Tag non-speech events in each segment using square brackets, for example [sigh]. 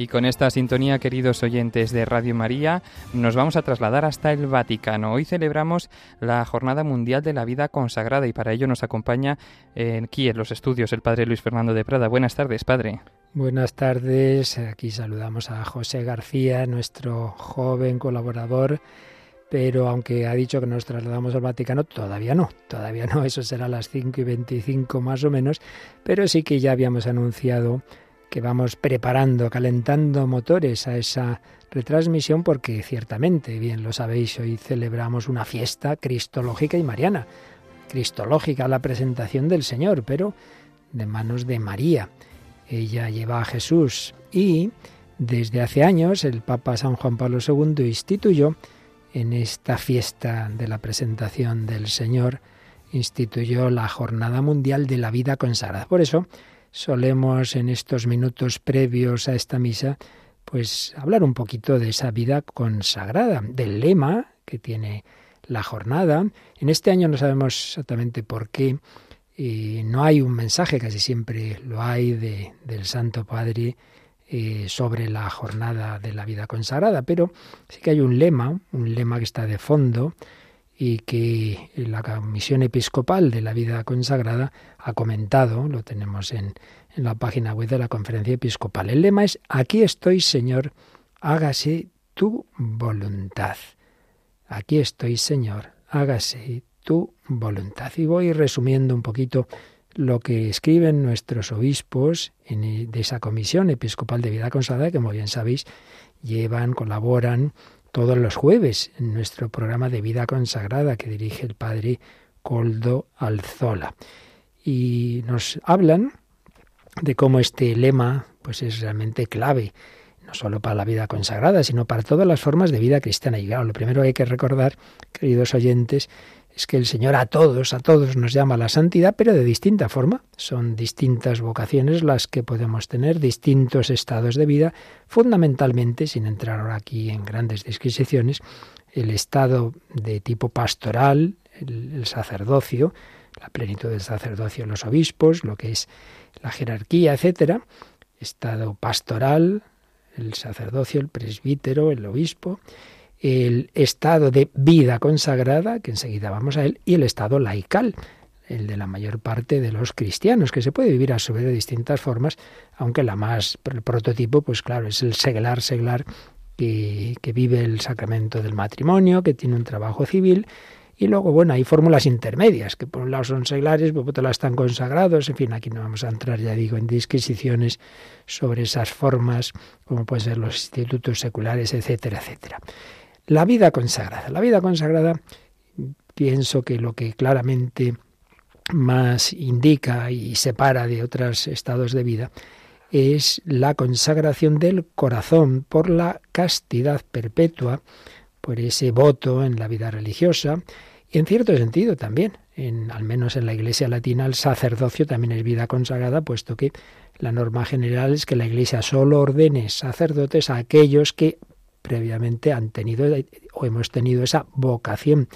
Y con esta sintonía, queridos oyentes de Radio María, nos vamos a trasladar hasta el Vaticano. Hoy celebramos la Jornada Mundial de la Vida Consagrada y para ello nos acompaña aquí en los estudios el Padre Luis Fernando de Prada. Buenas tardes, Padre. Buenas tardes. Aquí saludamos a José García, nuestro joven colaborador pero aunque ha dicho que nos trasladamos al Vaticano, todavía no, todavía no, eso será a las 5 y 25 más o menos, pero sí que ya habíamos anunciado que vamos preparando, calentando motores a esa retransmisión porque ciertamente, bien lo sabéis, hoy celebramos una fiesta cristológica y mariana. Cristológica la presentación del Señor, pero de manos de María. Ella lleva a Jesús y desde hace años el Papa San Juan Pablo II instituyó en esta fiesta de la presentación del Señor, instituyó la Jornada Mundial de la Vida Consagrada. Por eso, solemos en estos minutos previos a esta misa, pues hablar un poquito de esa vida consagrada, del lema que tiene la jornada. En este año no sabemos exactamente por qué, y no hay un mensaje, casi siempre lo hay, de, del Santo Padre eh, sobre la jornada de la vida consagrada, pero sí que hay un lema, un lema que está de fondo, y que la Comisión Episcopal de la Vida Consagrada ha comentado, lo tenemos en, en la página web de la Conferencia Episcopal. El lema es, aquí estoy, Señor, hágase tu voluntad. Aquí estoy, Señor, hágase tu voluntad. Y voy resumiendo un poquito lo que escriben nuestros obispos en, de esa Comisión Episcopal de Vida Consagrada, que como bien sabéis, llevan, colaboran todos los jueves en nuestro programa de vida consagrada que dirige el padre Coldo Alzola. Y nos hablan de cómo este lema pues es realmente clave, no solo para la vida consagrada, sino para todas las formas de vida cristiana. Y claro, lo primero que hay que recordar, queridos oyentes, es que el Señor a todos, a todos nos llama a la santidad, pero de distinta forma. Son distintas vocaciones las que podemos tener, distintos estados de vida, fundamentalmente, sin entrar ahora aquí en grandes disquisiciones, el estado de tipo pastoral, el, sacerdocio, la plenitud del sacerdocio, los obispos, lo que es la jerarquía, etcétera, estado pastoral, el sacerdocio, el presbítero, el obispo, el estado de vida consagrada, que enseguida vamos a él, y el estado laical, el de la mayor parte de los cristianos, que se puede vivir a su vez de distintas formas, aunque la más, el prototipo, pues claro, es el seglar, seglar, que, que vive el sacramento del matrimonio, que tiene un trabajo civil, y luego, bueno, hay fórmulas intermedias, que por un lado son seglares, por otro lado están consagrados, en fin, aquí no vamos a entrar, ya digo, en disquisiciones sobre esas formas, como pueden ser los institutos seculares, etcétera, etcétera. La vida consagrada. La vida consagrada, pienso que lo que claramente más indica y separa de otros estados de vida es la consagración del corazón por la castidad perpetua, por ese voto en la vida religiosa y en cierto sentido también, en, al menos en la Iglesia latina, el sacerdocio también es vida consagrada, puesto que la norma general es que la Iglesia solo ordene sacerdotes a aquellos que previamente han tenido o hemos tenido esa vocación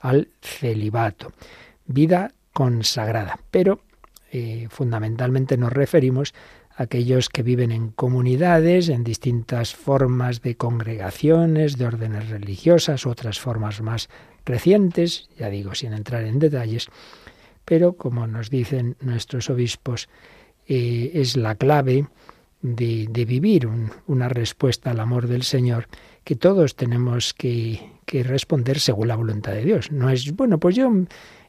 al celibato, vida consagrada. Pero eh, fundamentalmente nos referimos a aquellos que viven en comunidades, en distintas formas de congregaciones, de órdenes religiosas, otras formas más recientes, ya digo, sin entrar en detalles, pero como nos dicen nuestros obispos, eh, es la clave de, vivir una respuesta al amor del Señor que todos tenemos que, que, responder según la voluntad de Dios. No es, bueno, pues yo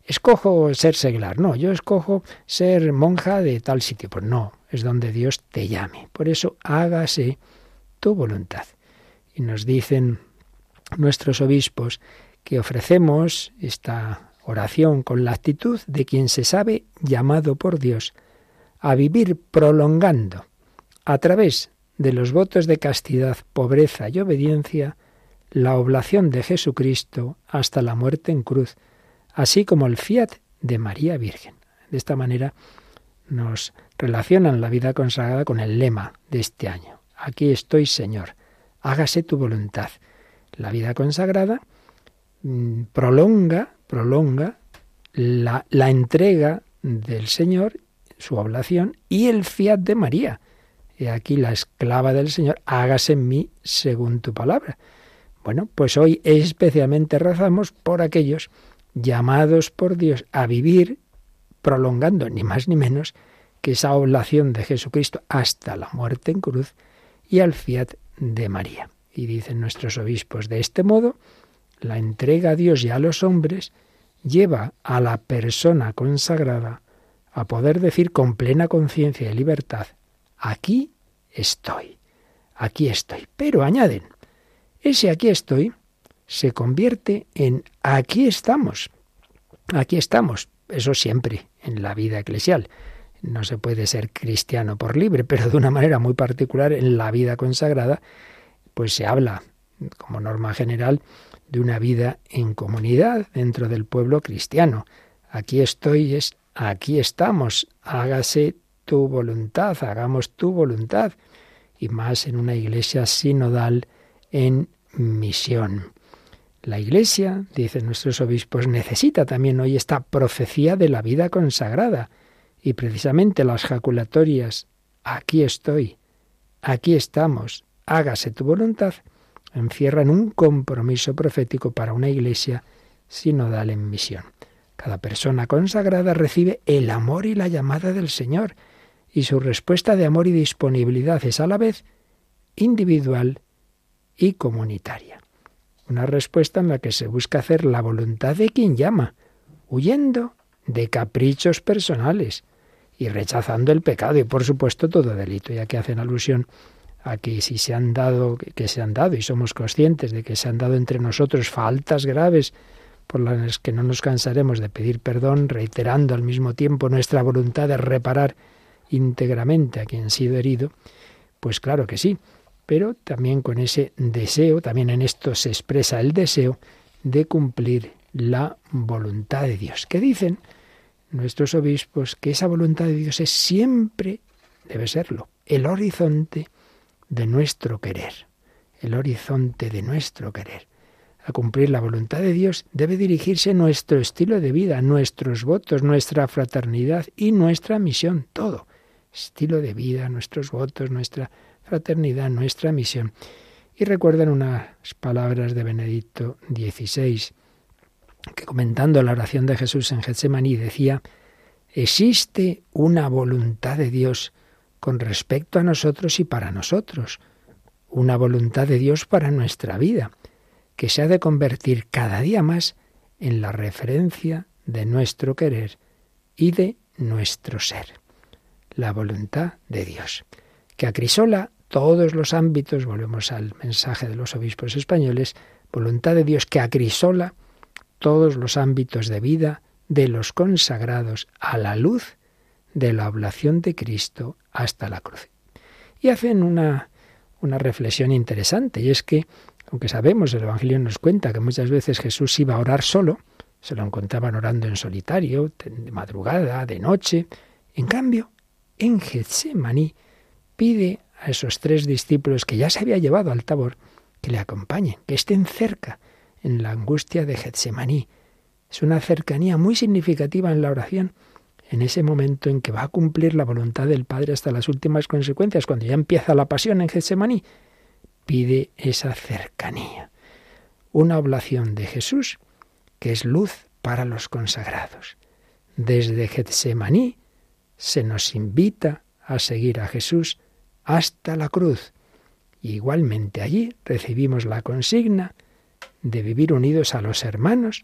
escojo ser seglar, no, yo escojo ser monja de tal sitio. Pues no, es donde Dios te llame. Por eso hágase tu voluntad. Y nos dicen nuestros obispos que ofrecemos esta oración con la actitud de quien se sabe llamado por Dios a vivir prolongando a través de los votos de castidad, pobreza y obediencia, la oblación de Jesucristo hasta la muerte en cruz, así como el fiat de María Virgen. De esta manera nos relacionan la vida consagrada con el lema de este año. Aquí estoy, Señor, hágase tu voluntad. La vida consagrada mm, prolonga, prolonga la, la entrega del Señor, su oblación y el fiat de María Aquí la esclava del Señor, hágase en mí según tu palabra. Bueno, pues hoy especialmente rezamos por aquellos llamados por Dios a vivir prolongando ni más ni menos que esa oblación de Jesucristo hasta la muerte en cruz y al fiat de María. Y dicen nuestros obispos, de este modo, la entrega a Dios y a los hombres lleva a la persona consagrada a poder decir con plena conciencia y libertad, aquí estoy, aquí estoy. Pero añaden, ese aquí estoy se convierte en aquí estamos, aquí estamos, eso siempre en la vida eclesial. No se puede ser cristiano por libre, pero de una manera muy particular en la vida consagrada, pues se habla, como norma general, de una vida en comunidad dentro del pueblo cristiano. Aquí estoy, es aquí estamos, hágase tu voluntad, hagamos tu voluntad, y más en una iglesia sinodal en misión. La Iglesia, dicen nuestros obispos, necesita también hoy esta profecía de la vida consagrada. Y precisamente las jaculatorias, aquí estoy, aquí estamos, hágase tu voluntad, encierran un compromiso profético para una Iglesia sinodal en misión. Cada persona consagrada recibe el amor y la llamada del Señor, y su respuesta de amor y disponibilidad es a la vez individual y comunitaria. Una respuesta en la que se busca hacer la voluntad de quien llama, huyendo de caprichos personales y rechazando el pecado y por supuesto todo delito, ya que hacen alusión a que si se han dado, que se han dado y somos conscientes de que se han dado entre nosotros faltas graves por las que no nos cansaremos de pedir perdón, reiterando al mismo tiempo nuestra voluntad de reparar íntegramente a quien ha sido herido, pues claro que sí, pero también con ese deseo, también en esto se expresa el deseo de cumplir la voluntad de Dios. Que dicen nuestros obispos que esa voluntad de Dios es siempre, debe serlo, el horizonte de nuestro querer, el horizonte de nuestro querer. A cumplir la voluntad de Dios debe dirigirse nuestro estilo de vida, nuestros votos, nuestra fraternidad y nuestra misión, todo. Estilo de vida, nuestros votos, nuestra fraternidad, nuestra misión. Y recuerdan unas palabras de Benedicto XVI, que comentando la oración de Jesús en Getsemaní decía, existe una voluntad de Dios con respecto a nosotros y para nosotros, una voluntad de Dios para nuestra vida, que se ha de convertir cada día más en la referencia de nuestro querer y de nuestro ser. La voluntad de Dios, que acrisola todos los ámbitos, volvemos al mensaje de los obispos españoles, voluntad de Dios que acrisola todos los ámbitos de vida de los consagrados a la luz de la oblación de Cristo hasta la cruz. Y hacen una, una reflexión interesante, y es que, aunque sabemos, el Evangelio nos cuenta que muchas veces Jesús iba a orar solo, se lo encontraban orando en solitario, de madrugada, de noche, en cambio, en Getsemaní pide a esos tres discípulos que ya se había llevado al tabor, que le acompañen, que estén cerca en la angustia de Getsemaní. Es una cercanía muy significativa en la oración, en ese momento en que va a cumplir la voluntad del Padre hasta las últimas consecuencias, cuando ya empieza la pasión en Getsemaní, pide esa cercanía. Una oblación de Jesús que es luz para los consagrados. Desde Getsemaní se nos invita a seguir a Jesús hasta la cruz. Y igualmente allí recibimos la consigna de vivir unidos a los hermanos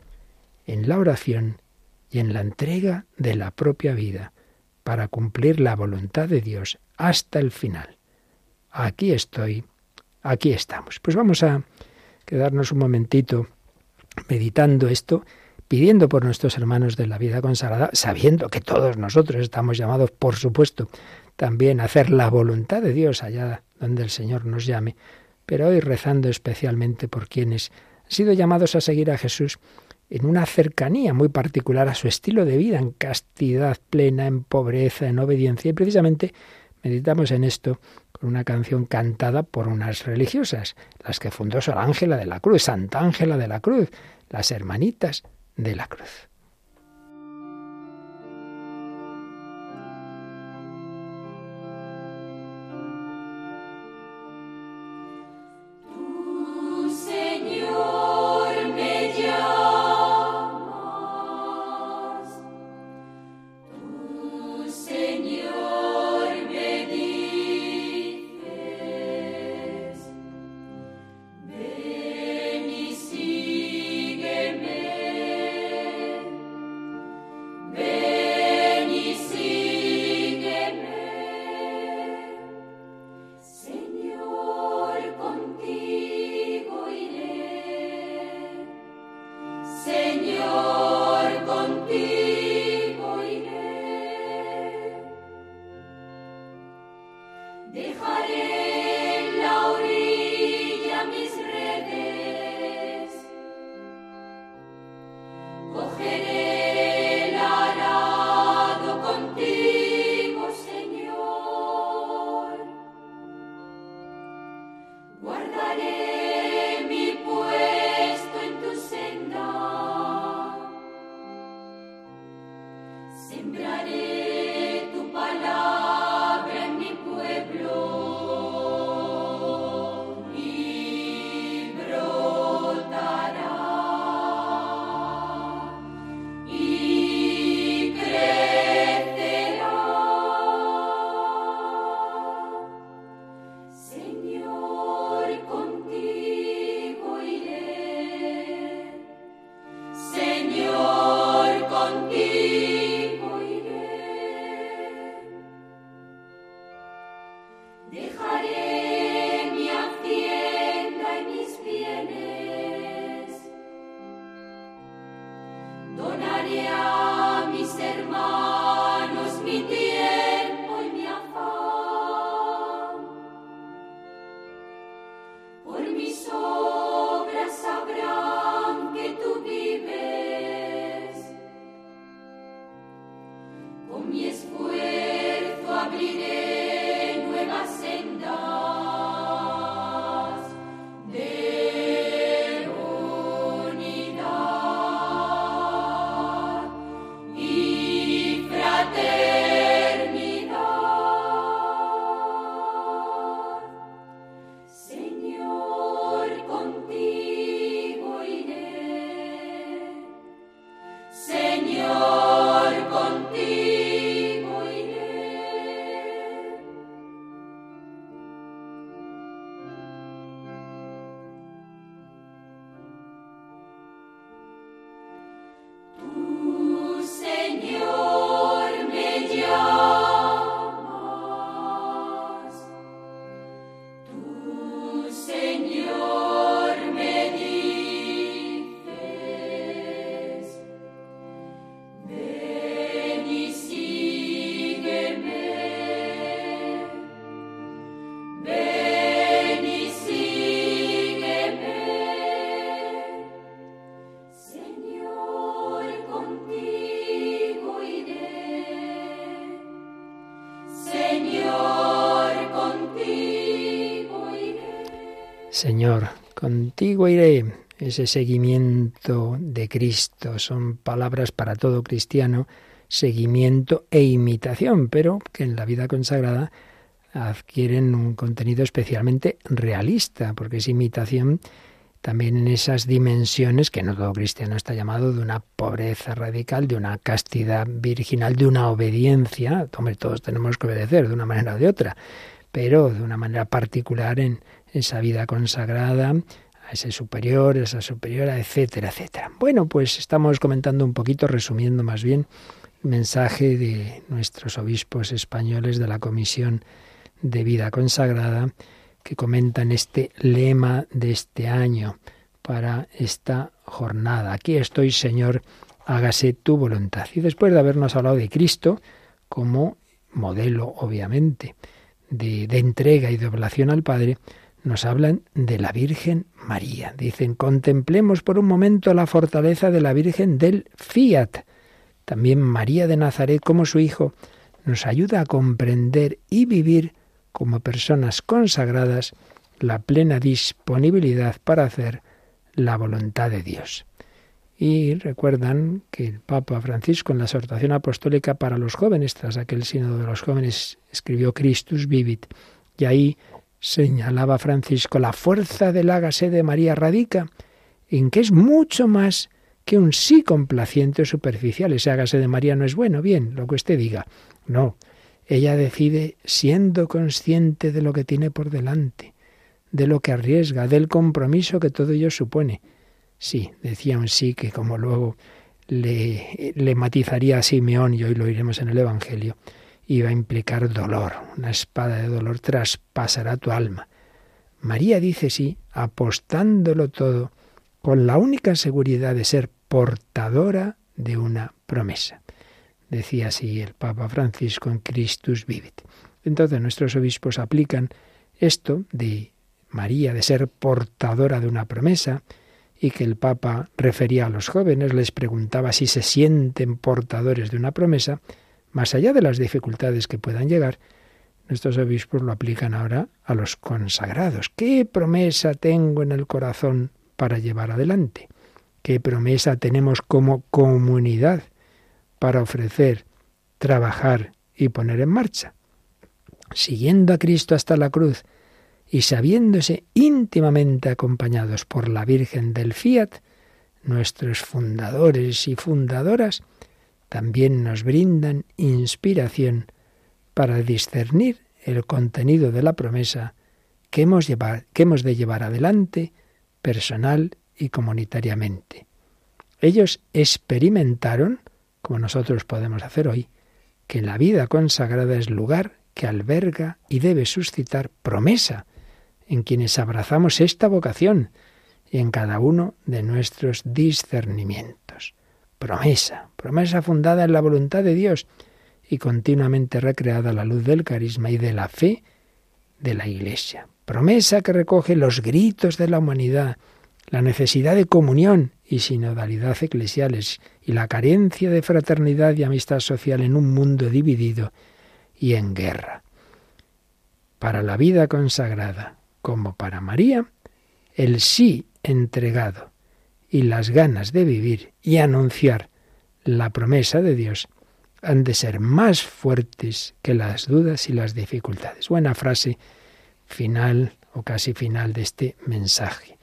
en la oración y en la entrega de la propia vida para cumplir la voluntad de Dios hasta el final. Aquí estoy, aquí estamos. Pues vamos a quedarnos un momentito meditando esto, pidiendo por nuestros hermanos de la vida consagrada, sabiendo que todos nosotros estamos llamados, por supuesto, también hacer la voluntad de Dios allá donde el Señor nos llame, pero hoy rezando especialmente por quienes han sido llamados a seguir a Jesús en una cercanía muy particular a su estilo de vida, en castidad plena, en pobreza, en obediencia. Y precisamente meditamos en esto con una canción cantada por unas religiosas, las que fundó Sor Ángela de la Cruz, Santa Ángela de la Cruz, las hermanitas de la Cruz. Contigo iré. Ese seguimiento de Cristo son palabras para todo cristiano, seguimiento e imitación, pero que en la vida consagrada adquieren un contenido especialmente realista, porque es imitación también en esas dimensiones que no todo cristiano está llamado de una pobreza radical, de una castidad virginal, de una obediencia. Hombre, todos tenemos que obedecer de una manera o de otra, pero de una manera particular en, esa vida consagrada a ese superior, esa superiora, etcétera, etcétera. Bueno, pues estamos comentando un poquito, resumiendo más bien, el mensaje de nuestros obispos españoles de la Comisión de Vida Consagrada, que comentan este lema de este año para esta jornada. Aquí estoy, Señor, hágase tu voluntad. Y después de habernos hablado de Cristo como modelo, obviamente, de, de entrega y de oblación al Padre, nos hablan de la Virgen María. Dicen, contemplemos por un momento la fortaleza de la Virgen del Fiat. También María de Nazaret, como su hijo, nos ayuda a comprender y vivir como personas consagradas la plena disponibilidad para hacer la voluntad de Dios. Y recuerdan que el Papa Francisco en la exhortación apostólica para los jóvenes, tras aquel sínodo de los jóvenes, escribió Christus Vivit, y ahí señalaba Francisco, la fuerza del hágase de María radica en que es mucho más que un sí complaciente o superficial. Ese hágase de María no es bueno, bien, lo que usted diga. No, ella decide siendo consciente de lo que tiene por delante, de lo que arriesga, del compromiso que todo ello supone. Sí, decía un sí que como luego le, le matizaría a Simeón, y hoy lo iremos en el Evangelio, iba a implicar dolor. Una espada de dolor traspasará tu alma. María dice sí, apostándolo todo, con la única seguridad de ser portadora de una promesa. Decía así el Papa Francisco en Christus Vivit. Entonces nuestros obispos aplican esto de María, de ser portadora de una promesa, y que el Papa refería a los jóvenes, les preguntaba si se sienten portadores de una promesa, más allá de las dificultades que puedan llegar, nuestros obispos lo aplican ahora a los consagrados. ¿Qué promesa tengo en el corazón para llevar adelante? ¿Qué promesa tenemos como comunidad para ofrecer, trabajar y poner en marcha? Siguiendo a Cristo hasta la cruz y sabiéndose íntimamente acompañados por la Virgen del Fiat, nuestros fundadores y fundadoras también nos brindan inspiración para discernir el contenido de la promesa que hemos, que hemos de llevar adelante personal y comunitariamente. Ellos experimentaron, como nosotros podemos hacer hoy, que la vida consagrada es lugar que alberga y debe suscitar promesa en quienes abrazamos esta vocación y en cada uno de nuestros discernimientos. Promesa, promesa fundada en la voluntad de Dios y continuamente recreada a la luz del carisma y de la fe de la Iglesia. Promesa que recoge los gritos de la humanidad, la necesidad de comunión y sinodalidad eclesiales y la carencia de fraternidad y amistad social en un mundo dividido y en guerra. Para la vida consagrada, como para María, el sí entregado y las ganas de vivir y anunciar la promesa de Dios han de ser más fuertes que las dudas y las dificultades. Buena frase final o casi final de este mensaje.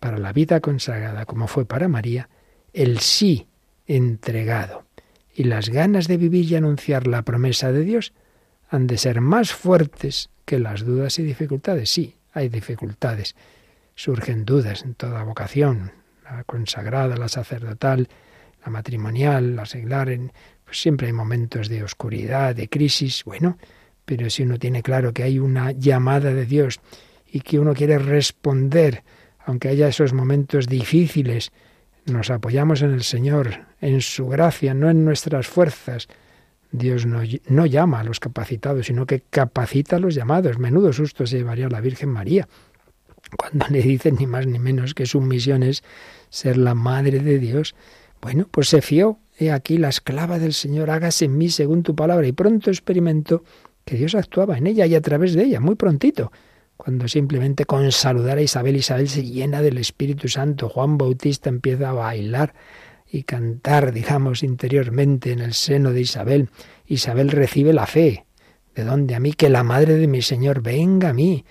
Para la vida consagrada, como fue para María, el sí entregado y las ganas de vivir y anunciar la promesa de Dios han de ser más fuertes que las dudas y dificultades. Sí, hay dificultades, surgen dudas en toda vocación, la consagrada, la sacerdotal, matrimonial, la seglar, en, pues siempre hay momentos de oscuridad, de crisis, bueno, pero si uno tiene claro que hay una llamada de Dios y que uno quiere responder, aunque haya esos momentos difíciles, nos apoyamos en el Señor, en su gracia, no en nuestras fuerzas. Dios no, no llama a los capacitados, sino que capacita a los llamados. Menudo susto se llevaría la Virgen María cuando [laughs] le dicen ni más ni menos que su misión es ser la Madre de Dios. Bueno, pues se fió He aquí la esclava del Señor, hágase en mí según tu palabra. Y pronto experimentó que Dios actuaba en ella y a través de ella, muy prontito. Cuando simplemente con saludar a Isabel, Isabel se llena del Espíritu Santo. Juan Bautista empieza a bailar y cantar, digamos, interiormente en el seno de Isabel. Isabel recibe la fe. ¿De dónde a mí? Que la madre de mi Señor venga a mí.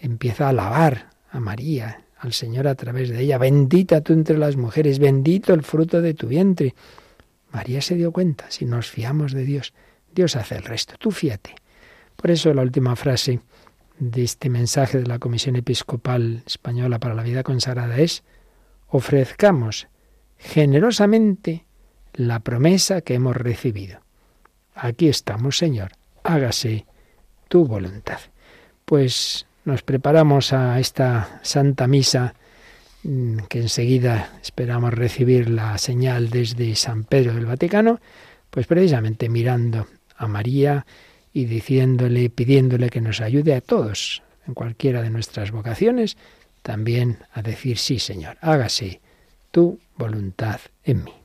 Empieza a alabar a María, al Señor a través de ella. Bendita tú entre las mujeres, bendito el fruto de tu vientre. María se dio cuenta, si nos fiamos de Dios, Dios hace el resto, tú fíate. Por eso la última frase de este mensaje de la Comisión Episcopal Española para la Vida Consagrada es, ofrezcamos generosamente la promesa que hemos recibido. Aquí estamos, Señor, hágase tu voluntad. Pues nos preparamos a esta Santa Misa Mm, que enseguida esperamos recibir la señal desde San Pedro del Vaticano, pues precisamente mirando a María y diciéndole, pidiéndole que nos ayude a todos, en cualquiera de nuestras vocaciones, también a decir, sí, Señor, hágase tu voluntad en mí.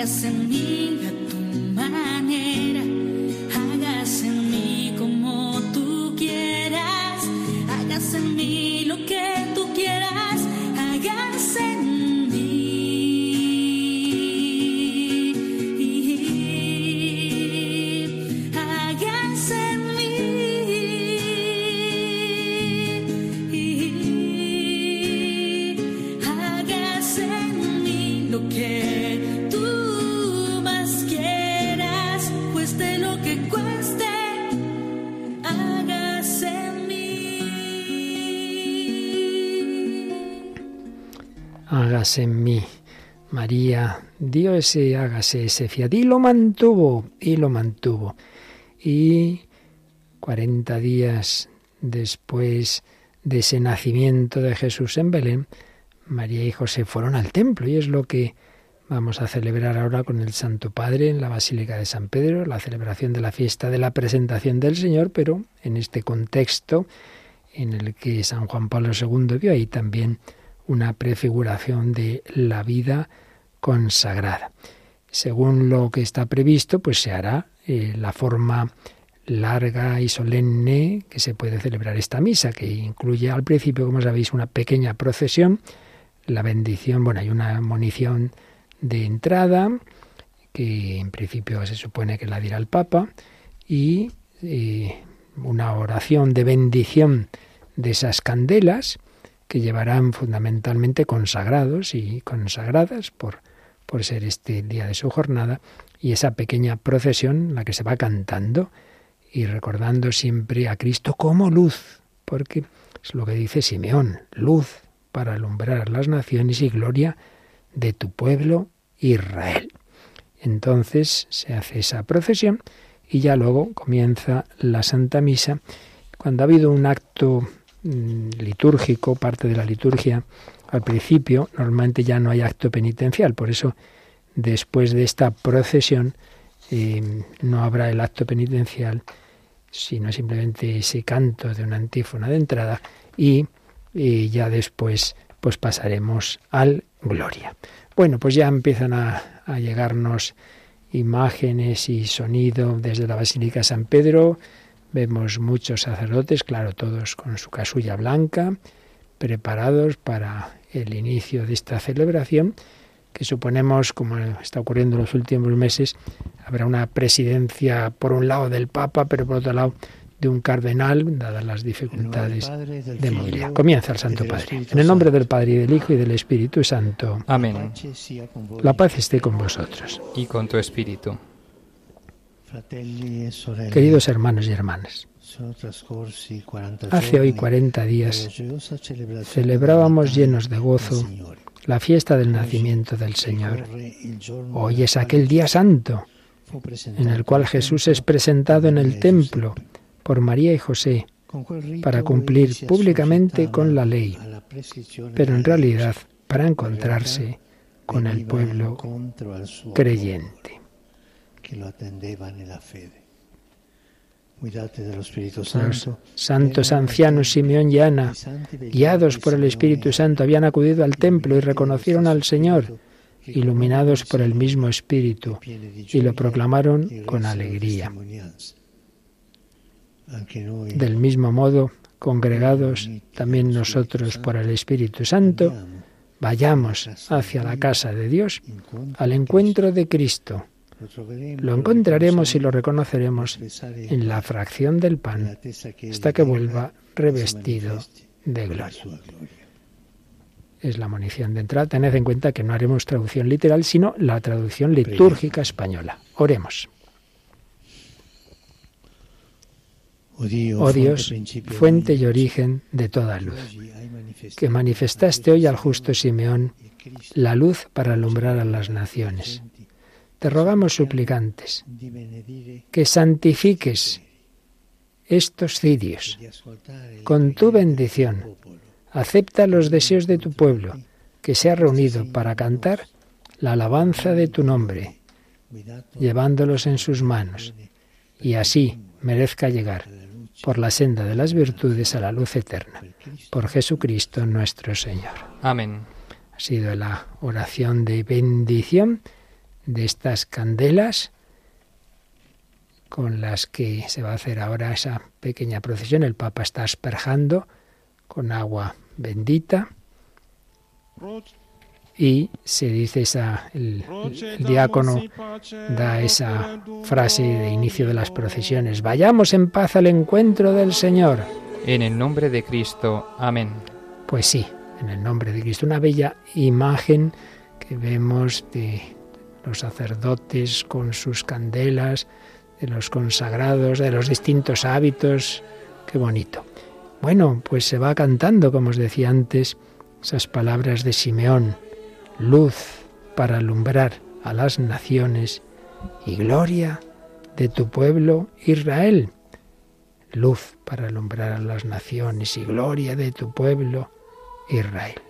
Hagas en mí a tu manera, en mí. María dio ese hágase ese fiat y lo mantuvo, y lo mantuvo. Y 40 días después de ese nacimiento de Jesús en Belén, María y José fueron al templo y es lo que vamos a celebrar ahora con el Santo Padre en la Basílica de San Pedro, la celebración de la fiesta de la presentación del Señor, pero en este contexto en el que San Juan Pablo II vio ahí también una prefiguración de la vida consagrada. Según lo que está previsto, pues se hará eh, la forma larga y solemne que se puede celebrar esta misa, que incluye al principio, como sabéis, una pequeña procesión, la bendición, bueno, hay una munición de entrada, que en principio se supone que la dirá el Papa, y eh, una oración de bendición de esas candelas, que llevarán fundamentalmente consagrados y consagradas por, por ser este día de su jornada, y esa pequeña procesión, la que se va cantando y recordando siempre a Cristo como luz, porque es lo que dice Simeón, luz para alumbrar las naciones y gloria de tu pueblo Israel. Entonces se hace esa procesión y ya luego comienza la Santa Misa. Cuando ha habido un acto litúrgico, parte de la liturgia, al principio normalmente ya no hay acto penitencial, por eso después de esta procesión eh, no habrá el acto penitencial, sino simplemente ese canto de una antífona de entrada y, y ya después pues pasaremos al Gloria. Bueno, pues ya empiezan a llegarnos imágenes y sonido desde la Basílica San Pedro. Vemos muchos sacerdotes, claro, todos con su casulla blanca, preparados para el inicio de esta celebración, que suponemos, como está ocurriendo en los últimos meses, habrá una presidencia por un lado del Papa, pero por otro lado de un cardenal, dadas las dificultades de movilidad. Comienza el Santo Padre. En el nombre del Padre y del Hijo y del Espíritu Santo. Amén. La paz esté con vosotros. Y con tu espíritu. Queridos hermanos y hermanas, hace hoy 40 días celebrábamos llenos de gozo la fiesta del nacimiento del Señor. Hoy es aquel día santo en el cual Jesús es presentado en el templo por María y José para cumplir públicamente con la ley, pero en realidad para encontrarse con el pueblo creyente. Los santos ancianos Simeón y Ana, guiados por el Espíritu Santo, habían acudido al templo y reconocieron al Señor, iluminados por el mismo Espíritu, y lo proclamaron con alegría. Del mismo modo, congregados también nosotros por el Espíritu Santo, vayamos hacia la casa de Dios, al encuentro de Cristo lo encontraremos y lo reconoceremos en la fracción del pan hasta que vuelva revestido de gloria. Es la munición de entrada. Tened en cuenta que no haremos traducción literal, sino la traducción litúrgica española. Oremos. Oh Dios, fuente y origen de toda luz, que manifestaste hoy al justo Simeón la luz para alumbrar a las naciones te rogamos suplicantes que santifiques estos cirios con tu bendición. Acepta los deseos de tu pueblo, que se ha reunido para cantar la alabanza de tu nombre, llevándolos en sus manos, y así merezca llegar por la senda de las virtudes a la luz eterna. Por Jesucristo nuestro Señor. Amén. Ha sido la oración de bendición de estas candelas con las que se va a hacer ahora esa pequeña procesión. El Papa está asperjando con agua bendita y se dice esa, el, el, diácono da esa frase de inicio de las procesiones, vayamos en paz al encuentro del Señor. En el nombre de Cristo, amén. Pues sí, en el nombre de Cristo, una bella imagen que vemos de los sacerdotes con sus candelas, de los consagrados, de los distintos hábitos. Qué bonito. Bueno, pues se va cantando, como os decía antes, esas palabras de Simeón, luz para alumbrar a las naciones y gloria de tu pueblo Israel. Luz para alumbrar a las naciones y gloria de tu pueblo Israel.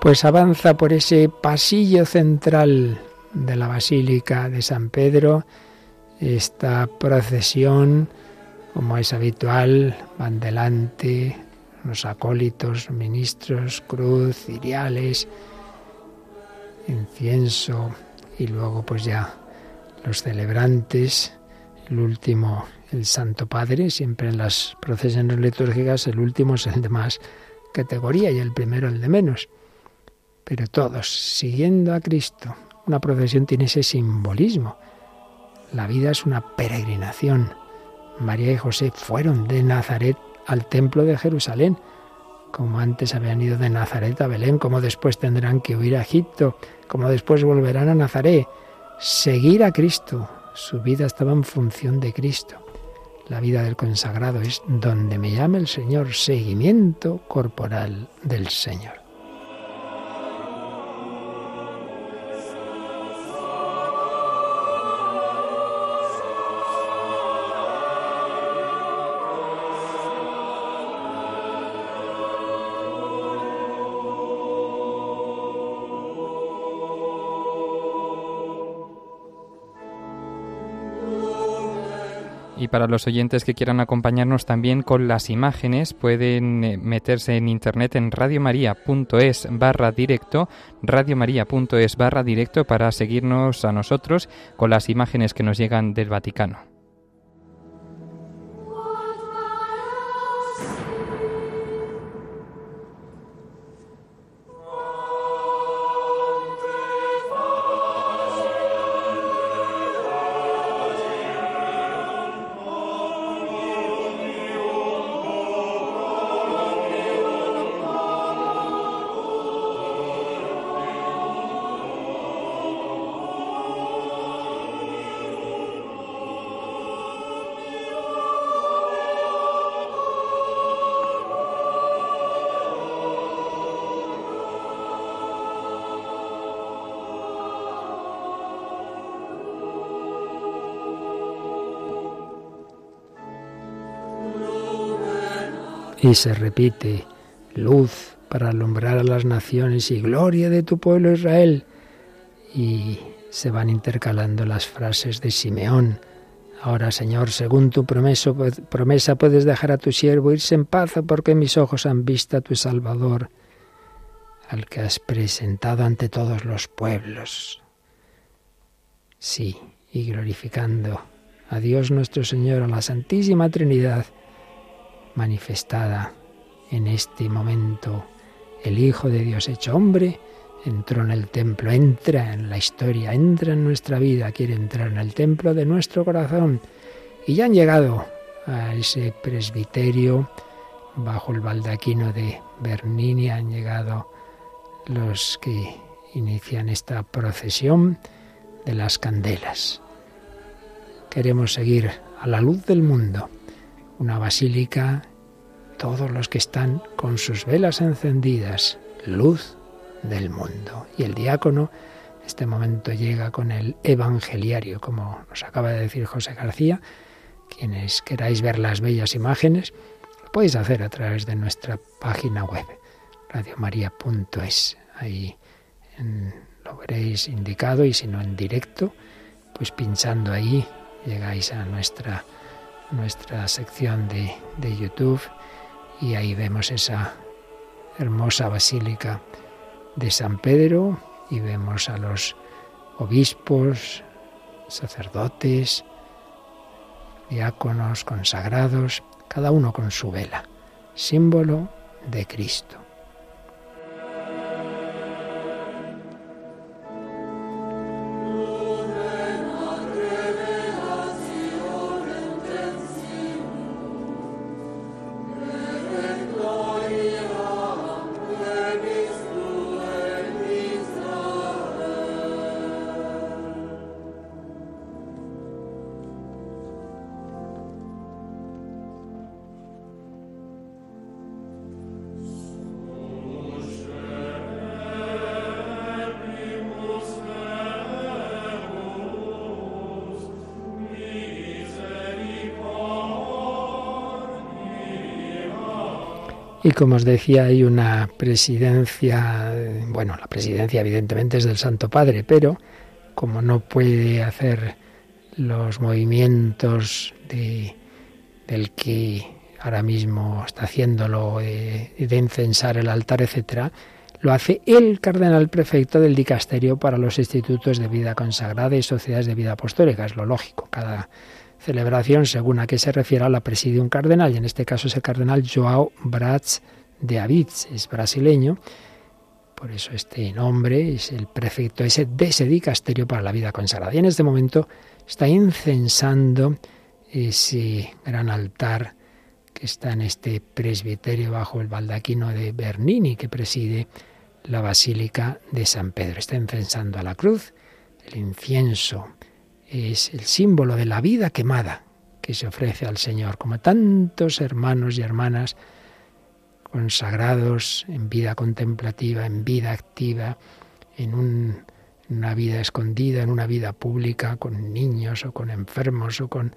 Pues avanza por ese pasillo central de la Basílica de San Pedro. Esta procesión, como es habitual, van delante los acólitos, ministros, cruz, ciriales, incienso y luego pues ya los celebrantes, el último, el Santo Padre, siempre en las procesiones litúrgicas el último es el de más categoría y el primero el de menos pero todos siguiendo a Cristo. Una procesión tiene ese simbolismo. La vida es una peregrinación. María y José fueron de Nazaret al templo de Jerusalén, como antes habían ido de Nazaret a Belén, como después tendrán que huir a Egipto, como después volverán a Nazaret. Seguir a Cristo. Su vida estaba en función de Cristo. La vida del consagrado es donde me llama el Señor, seguimiento corporal del Señor. Para los oyentes que quieran acompañarnos también con las imágenes, pueden eh, meterse en internet en radiomaria.es barra directo, radiomaria.es barra directo para seguirnos a nosotros con las imágenes que nos llegan del Vaticano. Y se repite, luz para alumbrar a las naciones y gloria de tu pueblo Israel. Y se van intercalando las frases de Simeón. Ahora, Señor, según tu promesa, promesa puedes dejar a tu siervo irse en paz, porque mis ojos han visto a tu Salvador, al que has presentado ante todos los pueblos. Sí, y glorificando a Dios nuestro Señor, a la Santísima Trinidad, manifestada en este momento, el Hijo de Dios hecho hombre, entró en el templo, entra en la historia, entra en nuestra vida, quiere entrar en el templo de nuestro corazón. Y ya han llegado a ese presbiterio bajo el baldaquino de Bernini, han llegado los que inician esta procesión de las candelas. Queremos seguir a la luz del mundo, una basílica, todos los que están con sus velas encendidas, luz del mundo. Y el diácono, en este momento llega con el evangeliario, como nos acaba de decir José García. Quienes queráis ver las bellas imágenes, lo podéis hacer a través de nuestra página web, radiomaria.es. Ahí lo veréis indicado y si no en directo, pues pinchando ahí llegáis a nuestra, nuestra sección de, de YouTube y ahí vemos esa hermosa basílica de San Pedro y vemos a los obispos, sacerdotes, diáconos, consagrados, cada uno con su vela, símbolo de Cristo. Y como os decía, hay una presidencia, bueno, la presidencia evidentemente es del Santo Padre, pero como no puede hacer los movimientos de, del que ahora mismo está haciéndolo, de, de incensar el altar, etcétera, lo hace el cardenal prefecto del dicasterio para los institutos de vida consagrada y sociedades de vida apostólica. Es lo lógico. Cada celebración, según a qué se refiera, la preside un cardenal, y en este caso es el cardenal Joao Braz de Avitz, es brasileño, por eso este nombre es el prefecto ese de ese dicasterio para la vida consagrada. Y en este momento está incensando ese gran altar que está en este presbiterio bajo el baldaquino de Bernini que preside la Basílica de San Pedro. Está incensando a la cruz, el incienso es el símbolo de la vida quemada que se ofrece al Señor, como tantos hermanos y hermanas consagrados en vida contemplativa, en vida activa, en una vida escondida, en una vida pública, con niños o con enfermos o con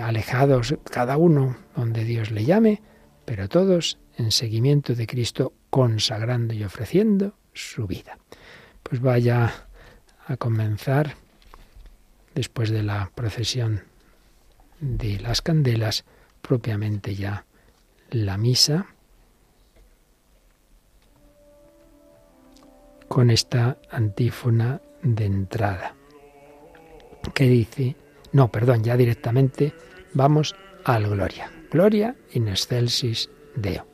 alejados, cada uno donde Dios le llame, pero todos en seguimiento de Cristo, consagrando y ofreciendo su vida. Pues vaya a comenzar después de la procesión de las candelas, propiamente ya la misa, con esta antífona de entrada, que dice, no, perdón, ya directamente vamos al Gloria. Gloria in excelsis Deo.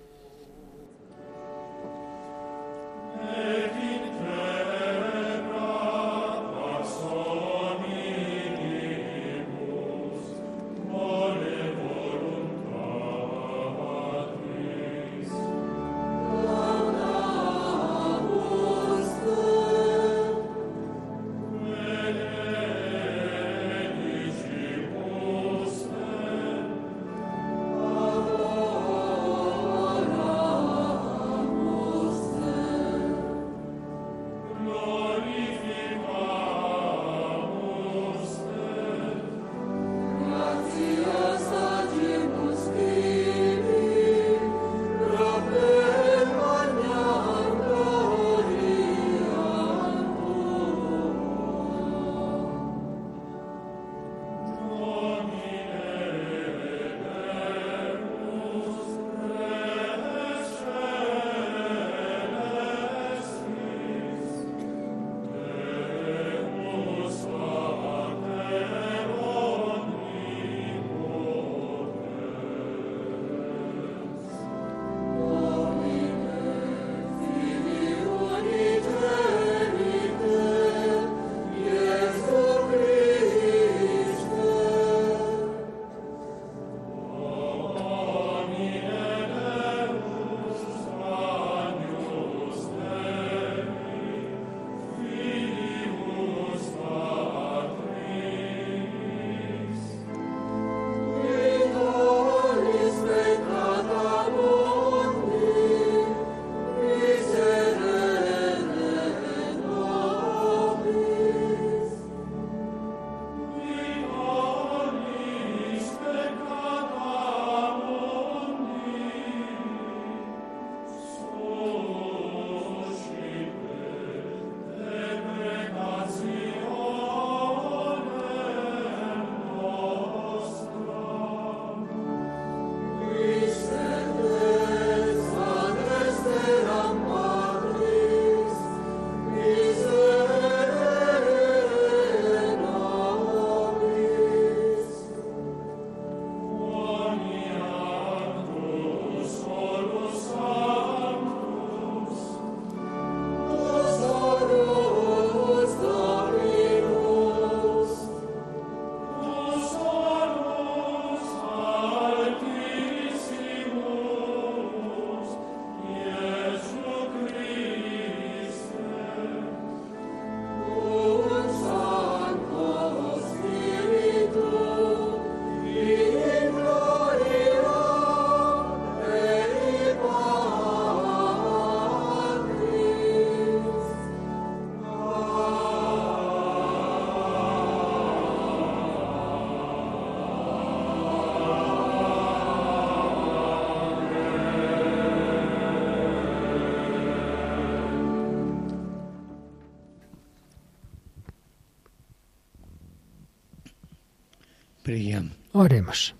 Oremos.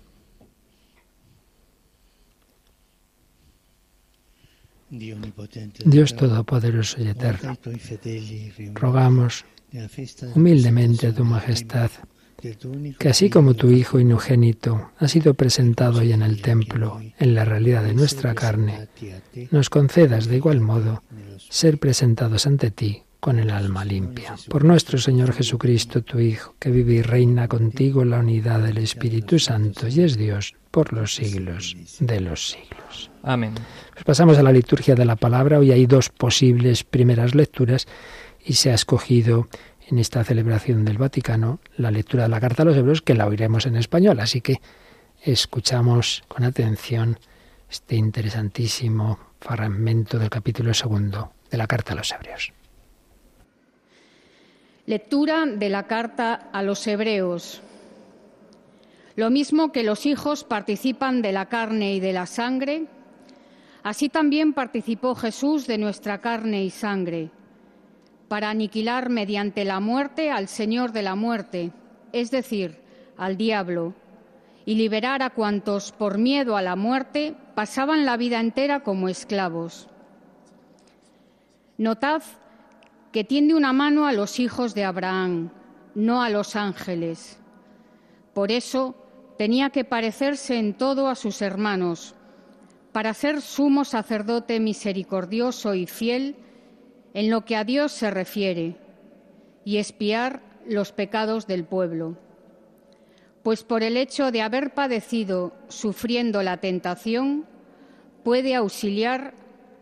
Dios Todopoderoso y Eterno, rogamos humildemente a tu majestad que así como tu Hijo inugénito ha sido presentado hoy en el templo, en la realidad de nuestra carne, nos concedas de igual modo ser presentados ante ti con el alma limpia. Por nuestro Señor Jesucristo, tu Hijo, que vive y reina contigo en la unidad del Espíritu Santo y es Dios por los siglos de los siglos. Amén. Pues pasamos a la liturgia de la palabra. Hoy hay dos posibles primeras lecturas y se ha escogido en esta celebración del Vaticano la lectura de la Carta a los Hebreos, que la oiremos en español. Así que escuchamos con atención este interesantísimo fragmento del capítulo segundo de la Carta a los Hebreos. Lectura de la carta a los Hebreos. Lo mismo que los hijos participan de la carne y de la sangre, así también participó Jesús de nuestra carne y sangre, para aniquilar mediante la muerte al Señor de la muerte, es decir, al diablo, y liberar a cuantos por miedo a la muerte pasaban la vida entera como esclavos. Notad que tiende una mano a los hijos de Abraham, no a los ángeles. Por eso tenía que parecerse en todo a sus hermanos, para ser sumo sacerdote misericordioso y fiel en lo que a Dios se refiere, y espiar los pecados del pueblo. Pues por el hecho de haber padecido sufriendo la tentación, puede auxiliar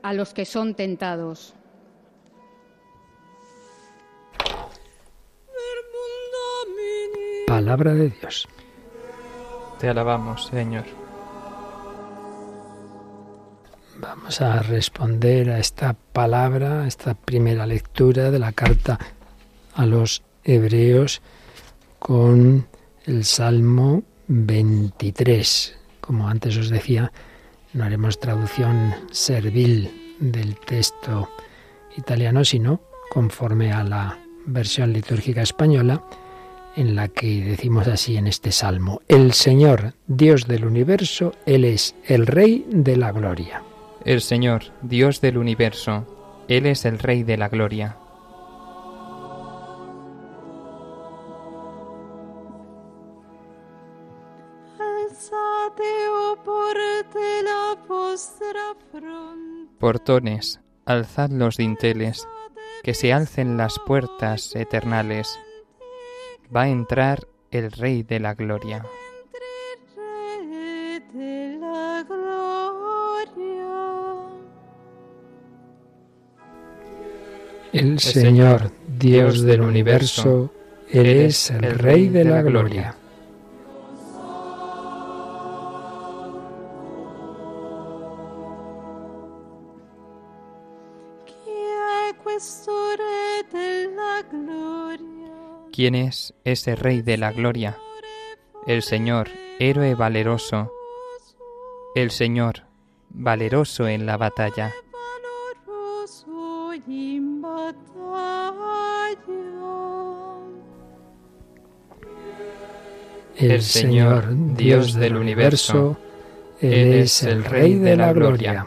a los que son tentados. Palabra de Dios. Te alabamos, Señor. Vamos a responder a esta palabra, a esta primera lectura de la carta a los hebreos con el Salmo 23. Como antes os decía, no haremos traducción servil del texto italiano, sino conforme a la versión litúrgica española en la que decimos así en este salmo, el Señor, Dios del universo, Él es el Rey de la Gloria. El Señor, Dios del universo, Él es el Rey de la Gloria. Portones, alzad los dinteles, que se alcen las puertas eternales va a entrar el Rey de la Gloria. El Señor, Dios del universo, Él es el Rey de la Gloria. ¿Quién es ese Rey de la Gloria? El Señor, héroe valeroso. El Señor, valeroso en la batalla. El Señor, Dios del universo, Él es el Rey de la Gloria.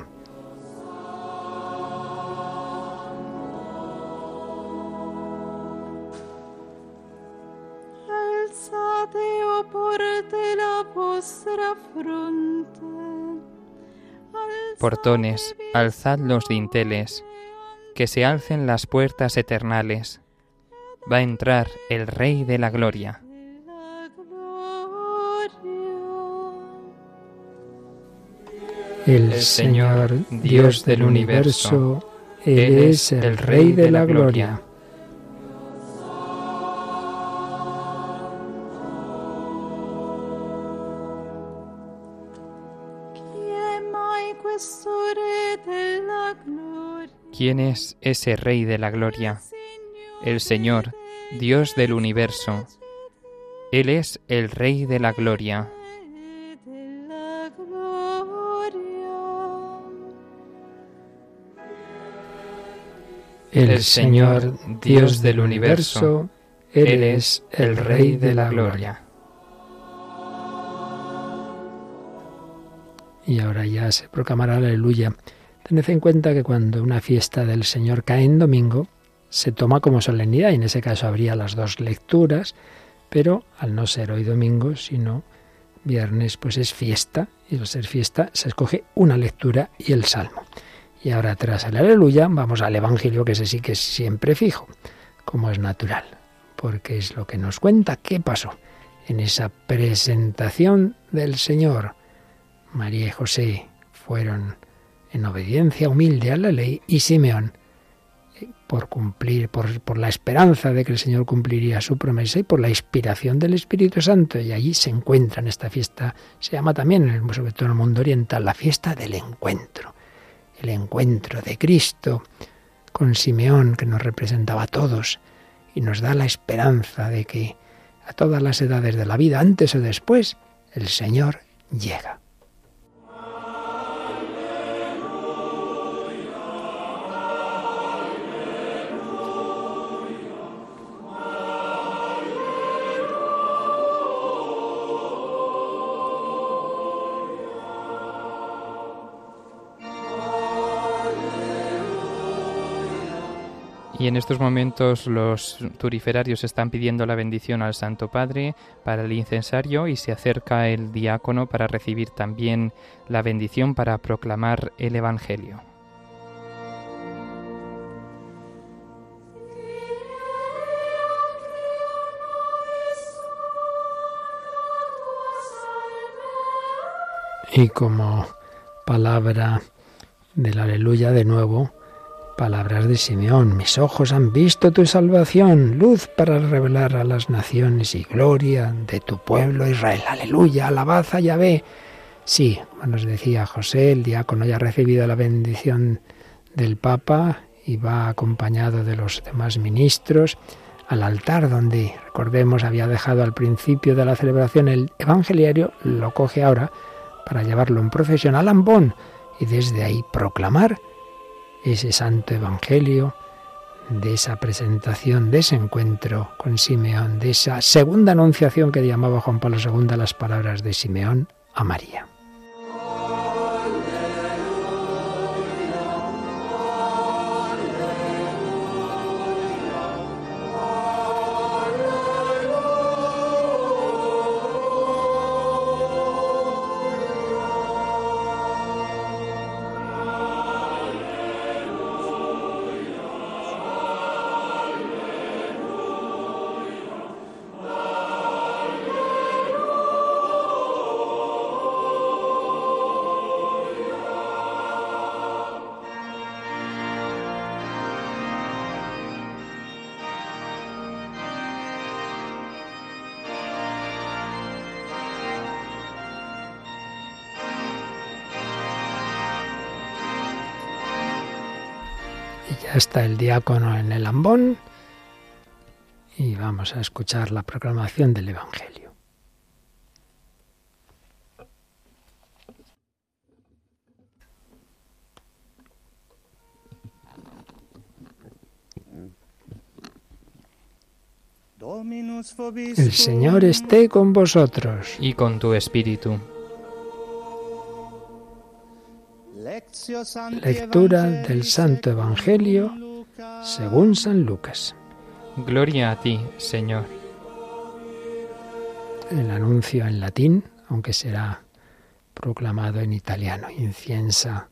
Portones, alzad los dinteles, que se alcen las puertas eternales. Va a entrar el Rey de la Gloria. El Señor, Dios del universo, Él es el Rey de la Gloria. ¿Quién es ese Rey de la Gloria? El Señor, Dios del universo. Él es el Rey de la Gloria. El Señor, Dios del universo, Él es el Rey de la Gloria. Y ahora ya se proclamará aleluya Tened en cuenta que cuando una fiesta del Señor cae en domingo, se toma como solemnidad y en ese caso habría las dos lecturas, pero al no ser hoy domingo, sino viernes, pues es fiesta y al ser fiesta se escoge una lectura y el salmo. Y ahora tras el aleluya vamos al Evangelio, que ese sí que es siempre fijo, como es natural, porque es lo que nos cuenta qué pasó en esa presentación del Señor. María y José fueron en obediencia humilde a la ley y Simeón por cumplir, por, por, la esperanza de que el Señor cumpliría su promesa y por la inspiración del Espíritu Santo. Y allí se encuentra en esta fiesta, se llama también, sobre todo en el mundo oriental, la fiesta del encuentro. El encuentro de Cristo con Simeón, que nos representaba a todos y nos da la esperanza de que a todas las edades de la vida, antes o después, el Señor llega. Y en estos momentos los turiferarios están pidiendo la bendición al Santo Padre para el incensario y se acerca el diácono para recibir también la bendición para proclamar el Evangelio. Y como palabra del aleluya de nuevo, Palabras de Simeón, mis ojos han visto tu salvación, luz para revelar a las naciones y gloria de tu pueblo Israel. Aleluya, alabad a Yahvé. Sí, como nos decía José, el diácono ya ha recibido la bendición del Papa y va acompañado de los demás ministros al altar donde, recordemos, había dejado al principio de la celebración el evangeliario, lo coge ahora para llevarlo en procesión al ambón y desde ahí proclamar ese santo evangelio, de esa presentación, de ese encuentro con Simeón, de esa segunda anunciación que llamaba Juan Pablo II las palabras de Simeón a María. Está el diácono en el ambón y vamos a escuchar la proclamación del Evangelio. El Señor esté con vosotros. Y con tu espíritu. Lectura del Santo Evangelio según San Lucas. Gloria a ti, Señor. El anuncio en latín, aunque será proclamado en italiano, inciensa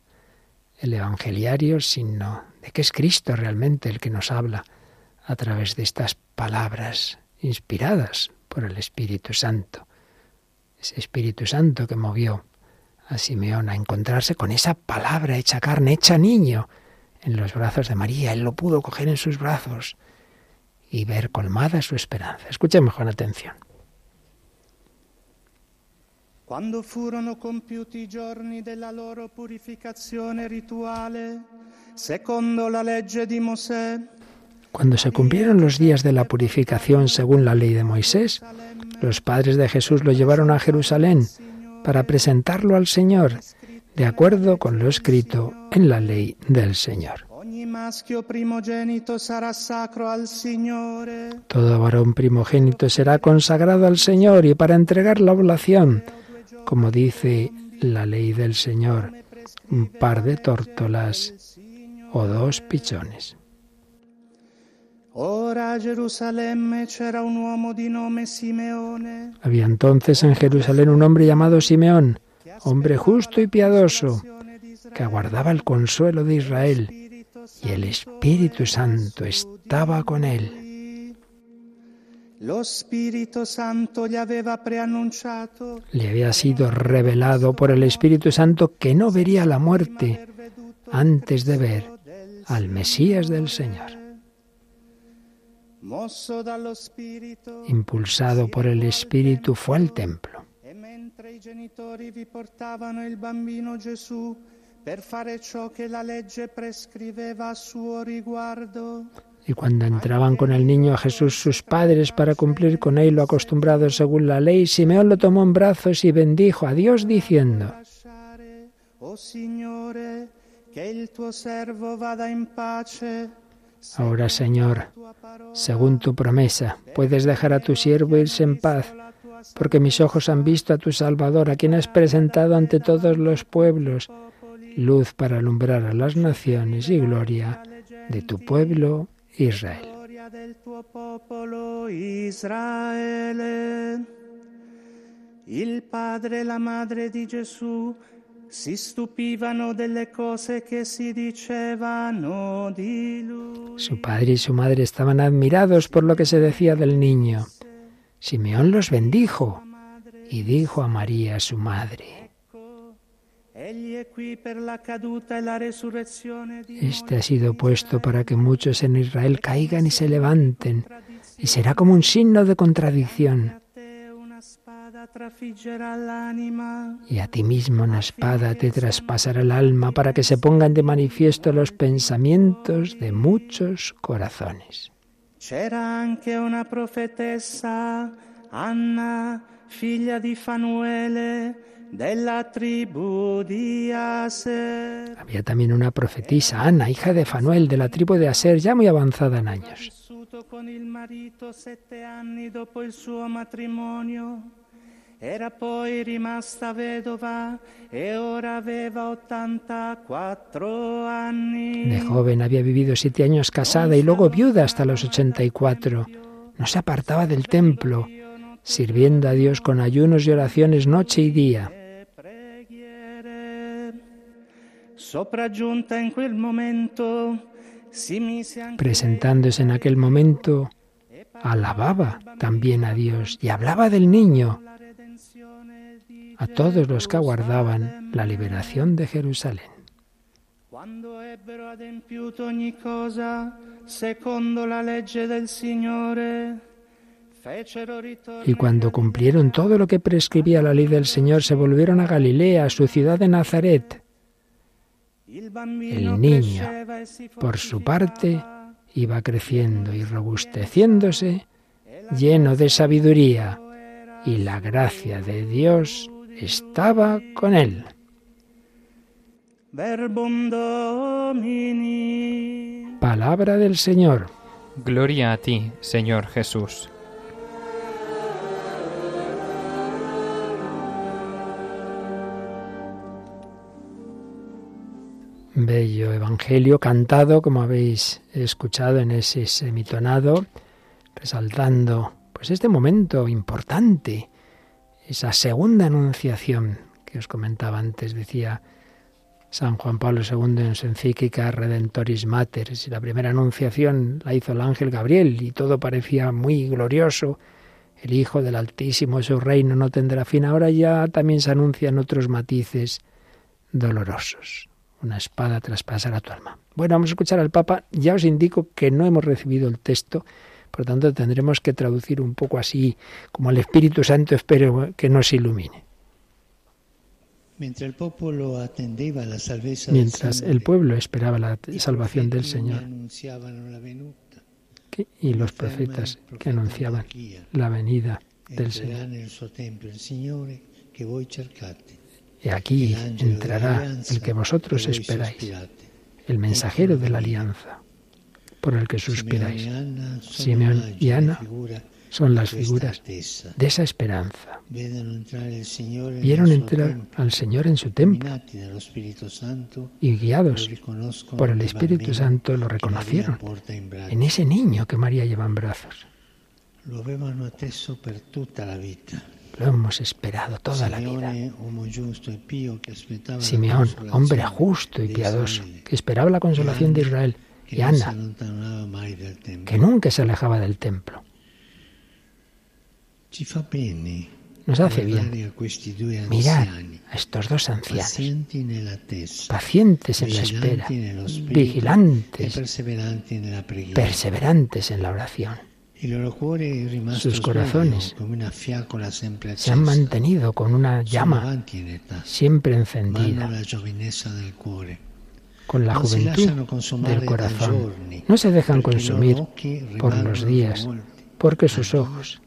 el evangeliario, sino de que es Cristo realmente el que nos habla a través de estas palabras inspiradas por el Espíritu Santo. Ese Espíritu Santo que movió a Simeón a encontrarse con esa palabra hecha carne, hecha niño, en los brazos de María. Él lo pudo coger en sus brazos y ver colmada su esperanza. Escuchemos con atención. Quando furono compiuti i giorni della loro purificazione rituale, secondo la legge di Mosè, Cuando se cumplieron los días de la purificación según la ley de Moisés, los padres de Jesús lo llevaron a Jerusalén para presentarlo al Señor, de acuerdo con lo escrito en la ley del Señor. Todo varón primogénito será consagrado al Señor y para entregar la oblación, como dice la ley del Señor, un par de tórtolas o dos pichones. Ora a Gerusalemme c'era un uomo di nome Simeone, Había entonces en Jerusalén un hombre llamado Simeón, hombre justo y piadoso, que aguardaba el consuelo de Israel, y el Espíritu Santo estaba con él. Le había sido revelado por el Espíritu Santo que no vería la muerte antes de ver al Mesías del Señor. Impulsado por el Espíritu fue al templo. e Y cuando entraban con el niño a Jesús sus padres para cumplir con él lo acostumbrado según la ley, Simeón lo tomó en brazos y bendijo a Dios diciendo, lasciare, o Signore, che il tuo servo vada in pace. Ahora Señor, según tu promesa, puedes dejar a tu siervo irse en paz, porque mis ojos han visto a tu Salvador, a quien has presentado ante todos los pueblos, luz para alumbrar a las naciones y gloria de tu pueblo Israel. Padre la madre si stupivano delle cose che si dicevano di lui. Su padre y su madre estaban admirados por lo que se decía del niño. Simeón los bendijo y dijo a María, su madre, e Este ha sido puesto para que muchos en Israel caigan y se levanten, y será como un signo de contradicción. Y a ti mismo una espada te traspasará el alma para que se pongan de manifiesto los pensamientos de muchos corazones. C'era anche una profetessa, Anna, figlia di Fanuele, della tribù di Aser. Había también una profetisa, Ana, hija de Fanuel, de la tribu de Aser, ya muy avanzada en años. Con il marito sette anni dopo il suo matrimonio. Era poi rimasta vedova e ora aveva 84 anni. De joven había vivido siete años casada y luego viuda hasta los 84. No se apartaba del templo, sirviendo a Dios con ayunos y oraciones noche y día. Presentándose en aquel momento, alababa también a Dios y hablaba del niño a todos los que aguardaban la liberación de Jerusalén. Quando ebbero adempiuto ogni cosa secondo la legge del Signore, fecero ritorno Y cuando cumplieron todo lo que prescribía la ley del Señor, se volvieron a Galilea, a su ciudad de Nazaret. El niño, e por su parte, iba creciendo y robusteciéndose, lleno de sabiduría, y la gracia de Dios estaba con él. Palabra del Señor. Gloria a ti, Señor Jesús. Bello Evangelio cantado, como habéis escuchado en ese semitonado, resaltando pues este momento importante, esa segunda anunciación que os comentaba antes, decía San Juan Pablo II en su encíclica Redentoris Mater. Si la primera anunciación la hizo el ángel Gabriel y todo parecía muy glorioso, el Hijo del Altísimo, su reino no tendrá fin. Ahora ya también se anuncian otros matices dolorosos. Una espada traspasará tu alma. Bueno, vamos a escuchar al Papa. Ya os indico que no hemos recibido el texto, por lo tanto tendremos que traducir un poco así, como el Espíritu Santo espero que nos ilumine. Mientras el pueblo esperaba la salvación del Señor y los profetas que anunciaban la venida del Señor. Y aquí entrará el que vosotros esperáis, el mensajero de la alianza, por el que suspiráis. Simeón y Ana son las figuras de esa esperanza. Vieron entrar al Señor en su templo. Y guiados por el Espíritu Santo lo reconocieron en ese niño que María lleva en brazos. Lo hemos esperado toda la vida. Simeón, hombre justo y piadoso, que esperaba la consolación de Israel, y tempio. que nunca se alejaba del templo. Nos hace bien mirar a estos dos ancianos, pacientes en la espera, e vigilantes, preghiera. perseverantes en la oración. Sus corazones Se han mantenido con una llama siempre encendida, la giovinezza del cuore. Con la juventud del corazón. No se dejan consumir por los días, porque sus ojos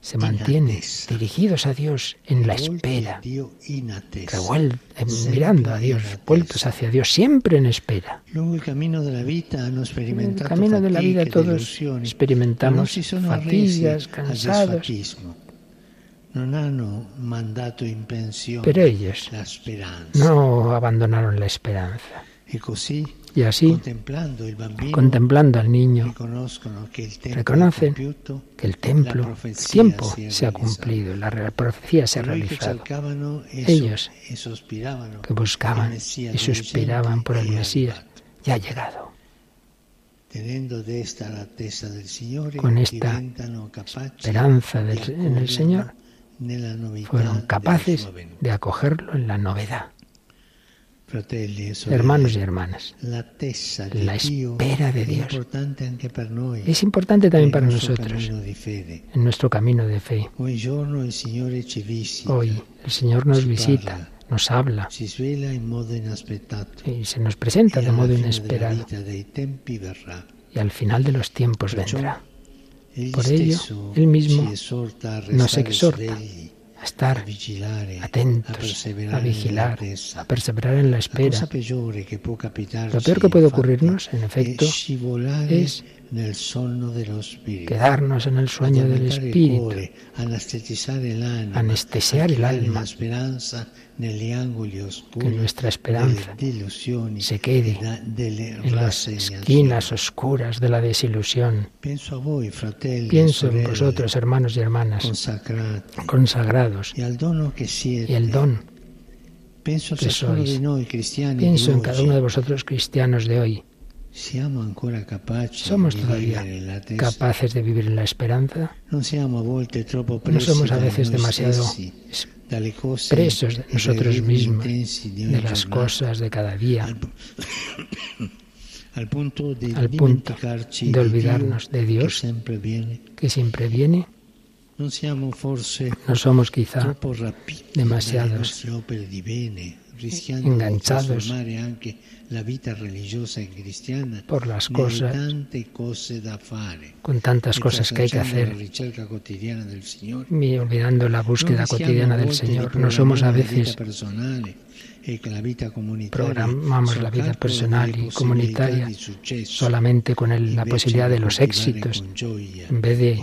se mantienen dirigidos a Dios en la espera, mirando a Dios, vueltos hacia Dios, siempre en espera. En el camino de la vida todos experimentamos fatigas, cansados, pero ellos no abandonaron la esperanza. Y así, contemplando al niño, reconocen que el templo, el tiempo se ha cumplido, la profecía se ha realizado, Ellos, que buscaban y suspiraban por el Mesías, ya ha llegado. Con esta esperanza del- en el Señor, Fueron capaces de acogerlo en la novedad. E Hermanos y hermanas, la espera de Dios. es importante también para nosotros en nuestro camino de fe. Hoy el Señor nos visita, nos habla y se nos presenta de modo inesperado. y al final de los tiempos vendrá. Por ello, Él mismo nos exhorta estar a atentos, a vigilar, a perseverar en la espera. Lo peor que puede ocurrirnos, en efecto, es quedarnos en el sueño del Espíritu, anestesiar el alma, que nuestra esperanza se quede en las esquinas oscuras de la desilusión. Pienso en vosotros, hermanos y hermanas, consagrados, y el don. Ciascuno sois. Pienso en cada uno de vosotros cristianos de hoy. ¿Somos todavía capaces de vivir en la esperanza? ¿No somos a veces demasiado presos de nosotros mismos, de las cosas de cada día, al, pu- [coughs] al punto de olvidarnos de Dios, que siempre viene? ¿No somos quizá demasiados enganchados por las cosas, con tantas cosas que hay que hacer, y olvidando la búsqueda cotidiana del Señor? ¿No somos a veces programamos la vida personal y comunitaria solamente con el- la posibilidad de los éxitos, en vez de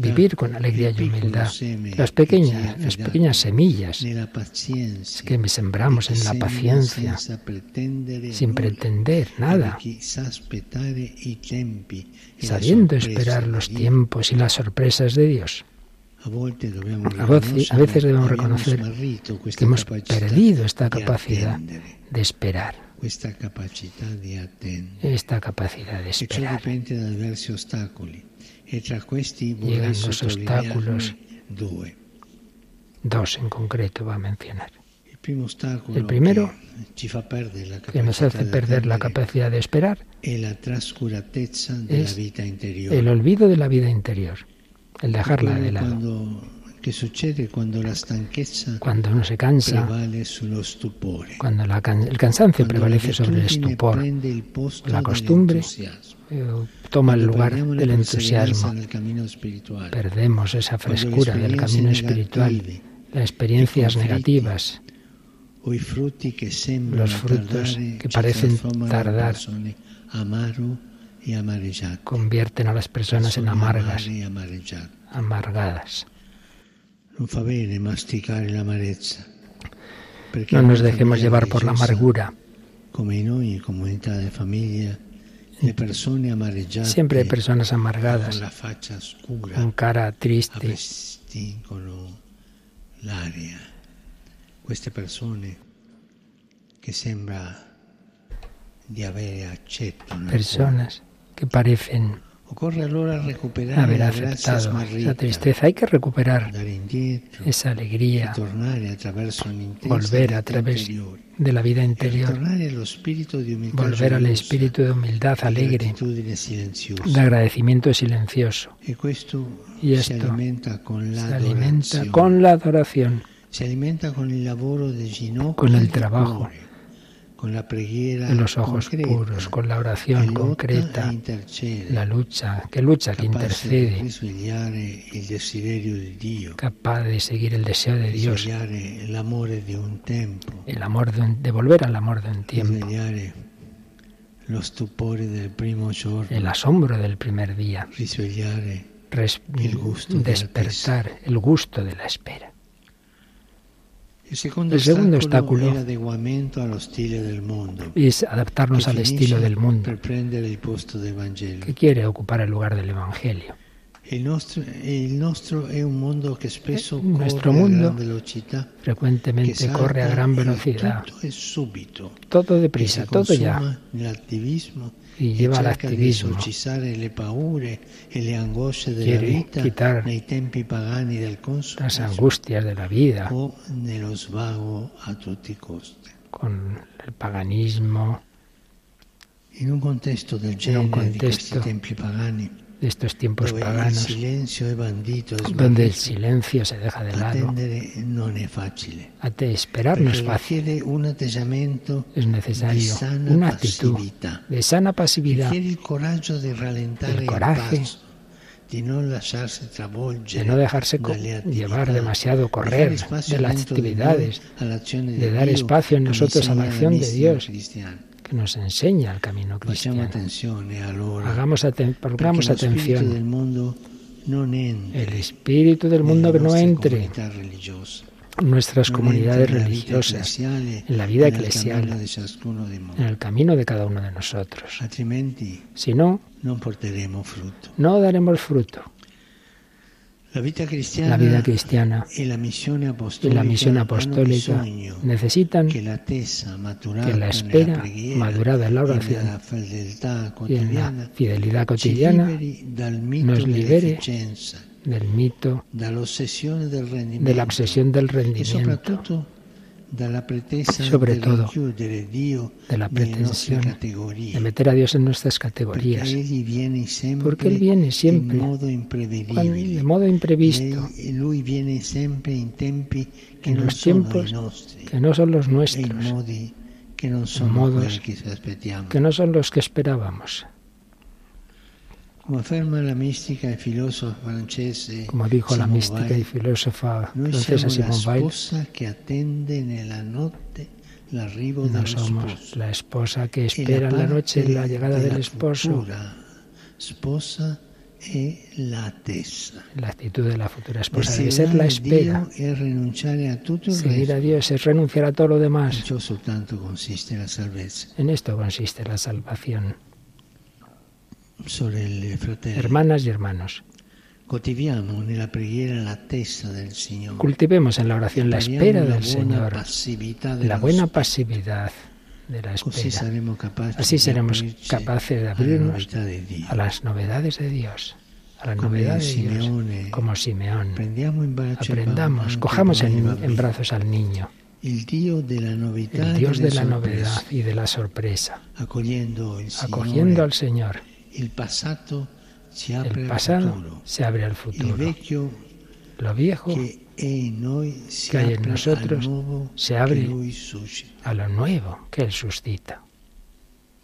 vivir con alegría y humildad. las pequeñas, las pequeñas semillas que sembramos en la paciencia, sin pretender nada, sabiendo esperar los tiempos y las sorpresas de Dios. A, dobbiamo A veces debemos reconocer que hemos perdido esta capacidad de esperar, di attendere. esta capacidad de E esperar. e Llegan los due. Dos en concreto va a mencionar. El primero, Que nos hace perder la capacidad de esperar es el olvido de la vida interior, el dejarla de lado. Cuando uno se cansa, cuando la can- el cansancio prevalece sobre el estupor, la costumbre eh, toma el lugar del entusiasmo. Perdemos esa frescura del camino espiritual, las experiencias negativas, Los frutos que parecen tardar convierten a las personas en amargas, amargadas. No nos dejemos llevar por la amargura. Amareggiate Siempre hay personas amargadas, con cara triste. Queste persone che sembra di avere accetto personas que parecen haber aceptado esa tristeza. Hay que recuperar esa alegría, volver a través de la vida interior, volver al espíritu de humildad alegre, de agradecimiento silencioso. Y esto Se alimenta con la adoración, Si alimenta con el trabajo. Con la los ojos concreta, puros, con la oración concreta, la lucha, que lucha, que intercede, capaz de seguir el deseo de Dios, un el amor de, un- de volver al amor de un tiempo, el asombro del primer día, El gusto despertar el gusto de la espera. L'adeguamento allo stile del mondo, Y es adaptarnos al estilo del mundo, que quiere ocupar el lugar del Evangelio. Eh, nuestro mundo Frecuentemente corre a gran velocidad, todo deprisa, todo ya, y e lleva al activismo. e Quiere quitar Las angustias de la vida, con el paganismo, In un contesto del un genere di questi contesto tempi pagani, de estos tiempos il paganos, silenzio è bandito e donde el silencio se deja de lado. facile. Ate esperar no es fácil, es necesario una actitud de sana pasividad, El coraje de no dejarse llevar demasiado correr de las actividades, de dar espacio en nosotros a la acción de Dios. Que nos enseña el camino cristiano. allora, Hagamos aten- pongamos atención. El espíritu del mundo no entre nuestras comunidades religiosas, ecclesiale en la vida eclesial. en el camino de cada uno de nosotros. Si no, no daremos fruto. La vita cristiana La vida cristiana e la missione y apostolica, la misión apostólica necesitan che l'attesa maturata que la espera madurada en la oración y en la fidelidad cotidiana nos libere del mito, de la obsesión del rendimiento, Sobre todo, de la pretensión de meter a Dios en nuestras categorías, Porque Él viene siempre de modo imprevisto, en los tiempos que no son los nuestros, sono modos que no son los que esperábamos. Como dijo la mística y filósofa francesa Simone Weil, no somos la esposa que E espera en la noche la llegada del esposo. l'attesa. La actitud de la futura esposa debe ser la espera. Seguir a. Dios es renunciar a todo lo demás. En esto consiste la salvación. E fratelli, Hermanas y hermanos, cultivemos en la oración la espera del Señor, la buena pasividad de la espera. Así seremos capaces de abrirnos a las novedades de Dios, a la Come novedad de Dios, como Simeón. Il Aprendamos, cojamos en, en brazos al niño, el e Dios de la novedad y de la sorpresa, acogiendo al Señor. El pasado se abre al futuro. Lo viejo que hay en nosotros se abre a lo nuevo que Él suscita.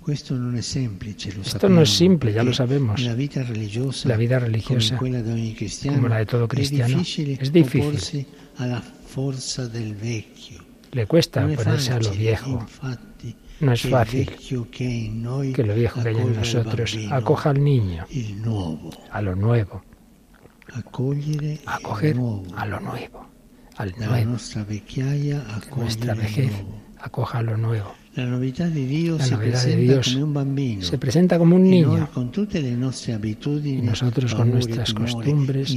Esto no es simple, ya lo sabemos. La vita religiosa, La vida religiosa, como la de todo cristiano, es difícil. Le cuesta ponerse a lo viejo. No es fácil que lo viejo que hay en nosotros acoja al niño, a lo nuevo, acoger a lo nuevo, al nuevo. nuestra vejez acoja lo nuevo. La novedad de presenta Dios come un bambino. Se presenta como un niño Y nosotros con nuestras costumbres.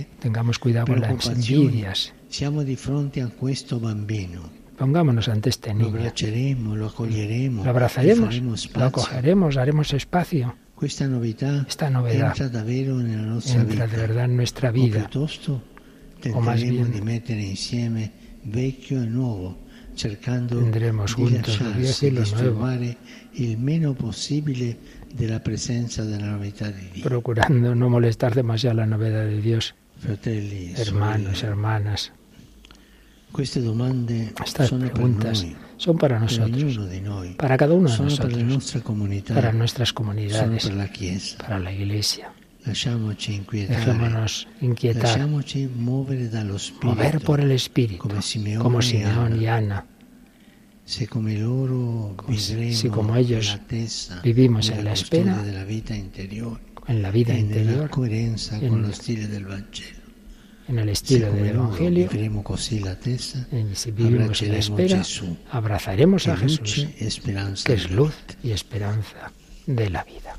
eh? Tengamos cuidado con las envidias. siamo di fronte a questo bambino. Pongámonos ante este Lo niño. abbracceremo, lo accoglieremo, Lo abrazaremos, lo acogeremos, haremos espacio. Questa novità Esta novedad entra de verdad en nuestra vida. O más bien- e Tendremos juntos lo viejo y lo nuevo. Procurando no molestar demasiado la novedad de Dios. Fratelli, e Hermanos, hermanas, estas sono per preguntas son para nosotros, para cada uno de la nosotros, para nuestras comunidades, la para la Iglesia. Dejémonos inquietar, mover por el Espíritu, como Simeón y Ana. Si- como ellos vivimos en la espera, en la vida interior, en- con lo stile del Vangelo. En el estilo del Evangelio, en- si vivimos en la espera, abrazaremos a Jesús, que es luz y esperanza de la vida.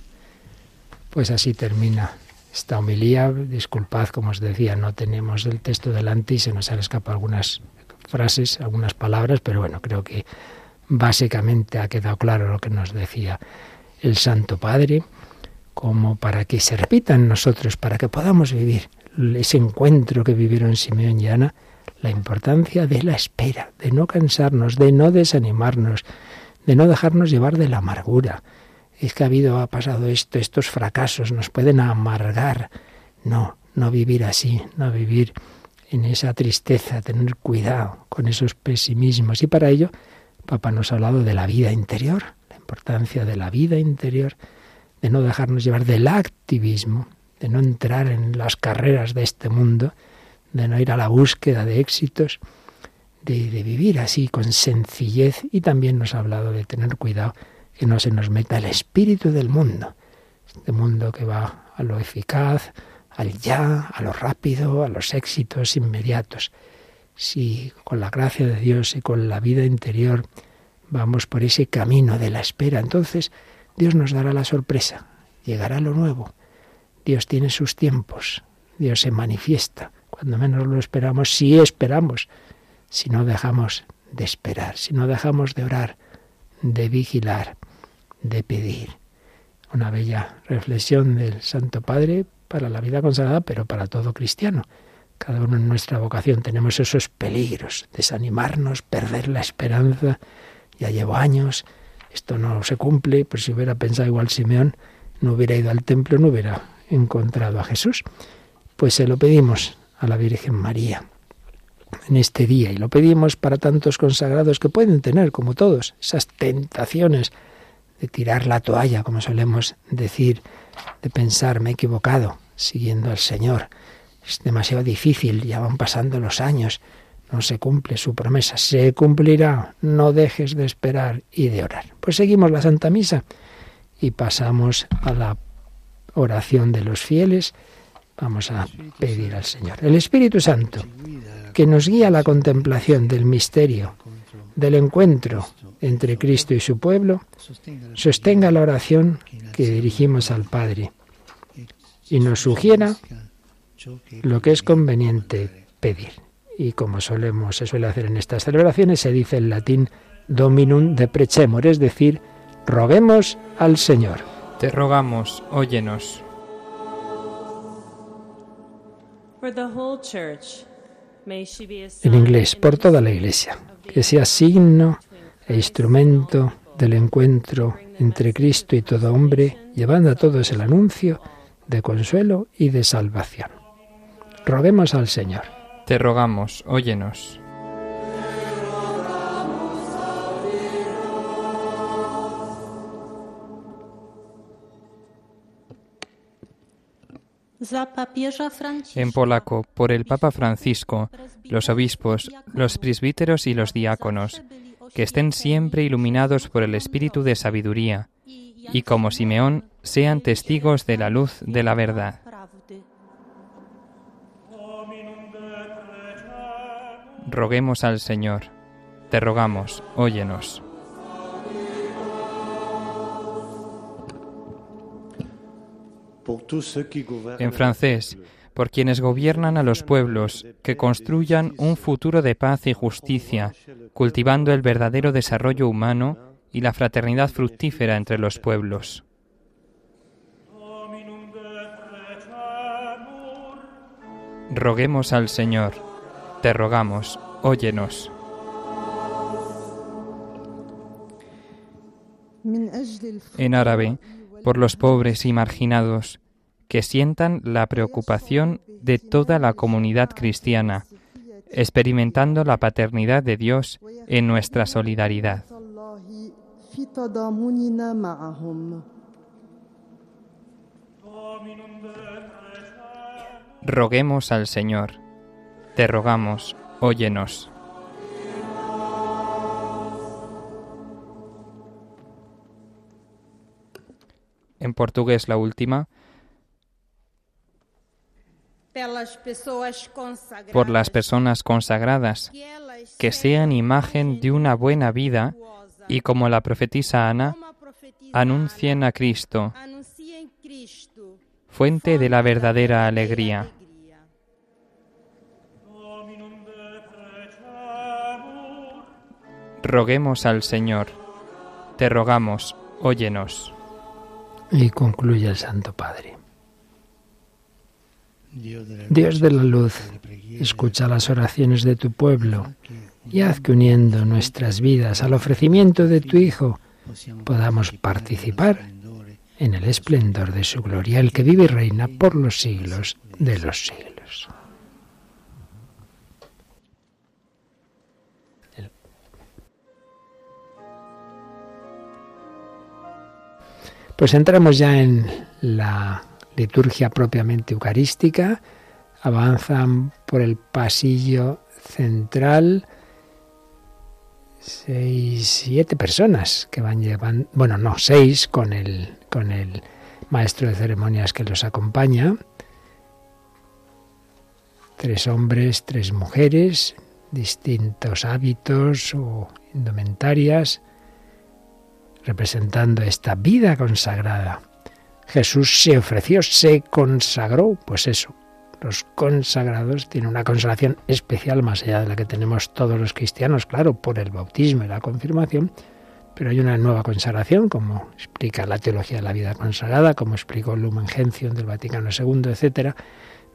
Pues así termina esta homilía. Disculpad, como os decía, no tenemos el texto delante y se nos han escapado algunas frases, algunas palabras, pero bueno, creo que básicamente ha quedado claro lo que nos decía el Santo Padre, como para que se repita en nosotros, para que podamos vivir ese encuentro que vivieron Simeón y Ana, la importancia de la espera, de no cansarnos, de no desanimarnos, de no dejarnos llevar de la amargura. Es que ha habido, ha pasado esto, estos fracasos nos pueden amargar. No, no vivir así, no vivir en esa tristeza, tener cuidado con esos pesimismos. Y para ello, Papa nos ha hablado de la vida interior, la importancia de la vida interior, de no dejarnos llevar del activismo, de no entrar en las carreras de este mundo, de no ir a la búsqueda de éxitos, de, de vivir así con sencillez y también nos ha hablado de tener cuidado que no se nos meta el espíritu del mundo, este mundo que va a lo eficaz, al ya, a lo rápido, a los éxitos inmediatos. Si con la gracia de Dios y con la vida interior vamos por ese camino de la espera, entonces Dios nos dará la sorpresa, llegará lo nuevo. Dios tiene sus tiempos, Dios se manifiesta cuando menos lo esperamos, si esperamos, si no dejamos de esperar, si no dejamos de orar, de vigilar, de pedir. Una bella reflexión del Santo Padre para la vida consagrada, pero para todo cristiano. Cada uno en nuestra vocación tenemos esos peligros, desanimarnos, perder la esperanza. Ya llevo años, esto no se cumple, pues si hubiera pensado igual Simeón, no hubiera ido al templo, no hubiera encontrado a Jesús. Pues se lo pedimos a la Virgen María en este día y lo pedimos para tantos consagrados que pueden tener, como todos, esas tentaciones de tirar la toalla, como solemos decir, de pensar, me he equivocado, siguiendo al Señor. Es demasiado difícil, ya van pasando los años, no se cumple su promesa, se cumplirá, no dejes de esperar y de orar. Pues seguimos la Santa Misa y pasamos a la oración de los fieles. Vamos a pedir al Señor. El Espíritu Santo, que nos guía a la contemplación del misterio, del encuentro entre Cristo y su pueblo, sostenga la oración que dirigimos al Padre y nos sugiera lo que es conveniente pedir. Y como solemos, se suele hacer en estas celebraciones, se dice en latín Dominum de Precemor, es decir, roguemos al Señor. Te rogamos, óyenos. En inglés, por toda la Iglesia, que sea signo e instrumento del encuentro entre Cristo y todo hombre, llevando a todos el anuncio de consuelo y de salvación. Roguemos al Señor. Te rogamos, óyenos. En polaco, por el Papa Francisco, los obispos, los presbíteros y los diáconos, que estén siempre iluminados por el espíritu de sabiduría, y como Simeón, sean testigos de la luz de la verdad. Roguemos al Señor. Te rogamos, óyenos. En francés, por quienes gobiernan a los pueblos, que construyan un futuro de paz y justicia, cultivando el verdadero desarrollo humano y la fraternidad fructífera entre los pueblos. Roguemos al Señor, te rogamos, óyenos. En árabe, por los pobres y marginados, que sientan la preocupación de toda la comunidad cristiana, experimentando la paternidad de Dios en nuestra solidaridad. Roguemos al Señor. Te rogamos, óyenos. En portugués la última. Por las personas consagradas, que sean imagen de una buena vida y como la profetisa Ana, anuncien a Cristo, fuente de la verdadera alegría. Roguemos al Señor, te rogamos, óyenos. Y concluye el Santo Padre. Dios de la luz, escucha las oraciones de tu pueblo y haz que uniendo nuestras vidas al ofrecimiento de tu Hijo podamos participar en el esplendor de su gloria, el que vive y reina por los siglos de los siglos. Pues entramos ya en la liturgia propiamente eucarística, avanzan por el pasillo central seis, siete personas que van llevando, bueno, no, seis con el, con el maestro de ceremonias que los acompaña, tres hombres, tres mujeres, distintos hábitos o indumentarias, representando esta vida consagrada. Jesús se ofreció, se consagró, pues eso, los consagrados tienen una consagración especial más allá de la que tenemos todos los cristianos, claro, por el bautismo y la confirmación, pero hay una nueva consagración, como explica la teología de la vida consagrada, como explicó Lumen Gentium del Vaticano II, etcétera.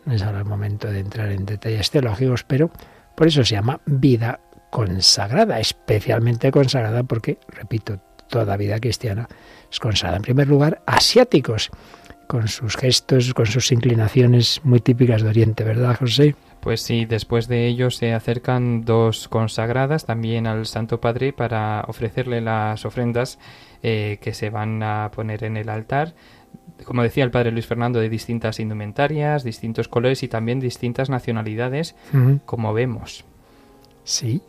No es ahora el momento de entrar en detalles teológicos, pero por eso se llama vida consagrada, especialmente consagrada porque, repito, toda vida cristiana es consagrada. En primer lugar, asiáticos, con sus gestos, con sus inclinaciones muy típicas de Oriente, ¿verdad, José? Pues sí, después de ello se acercan dos consagradas también al Santo Padre para ofrecerle las ofrendas eh, que se van a poner en el altar. Como decía el Padre Luis Fernando, de distintas indumentarias, distintos colores y también distintas nacionalidades, como vemos. Sí,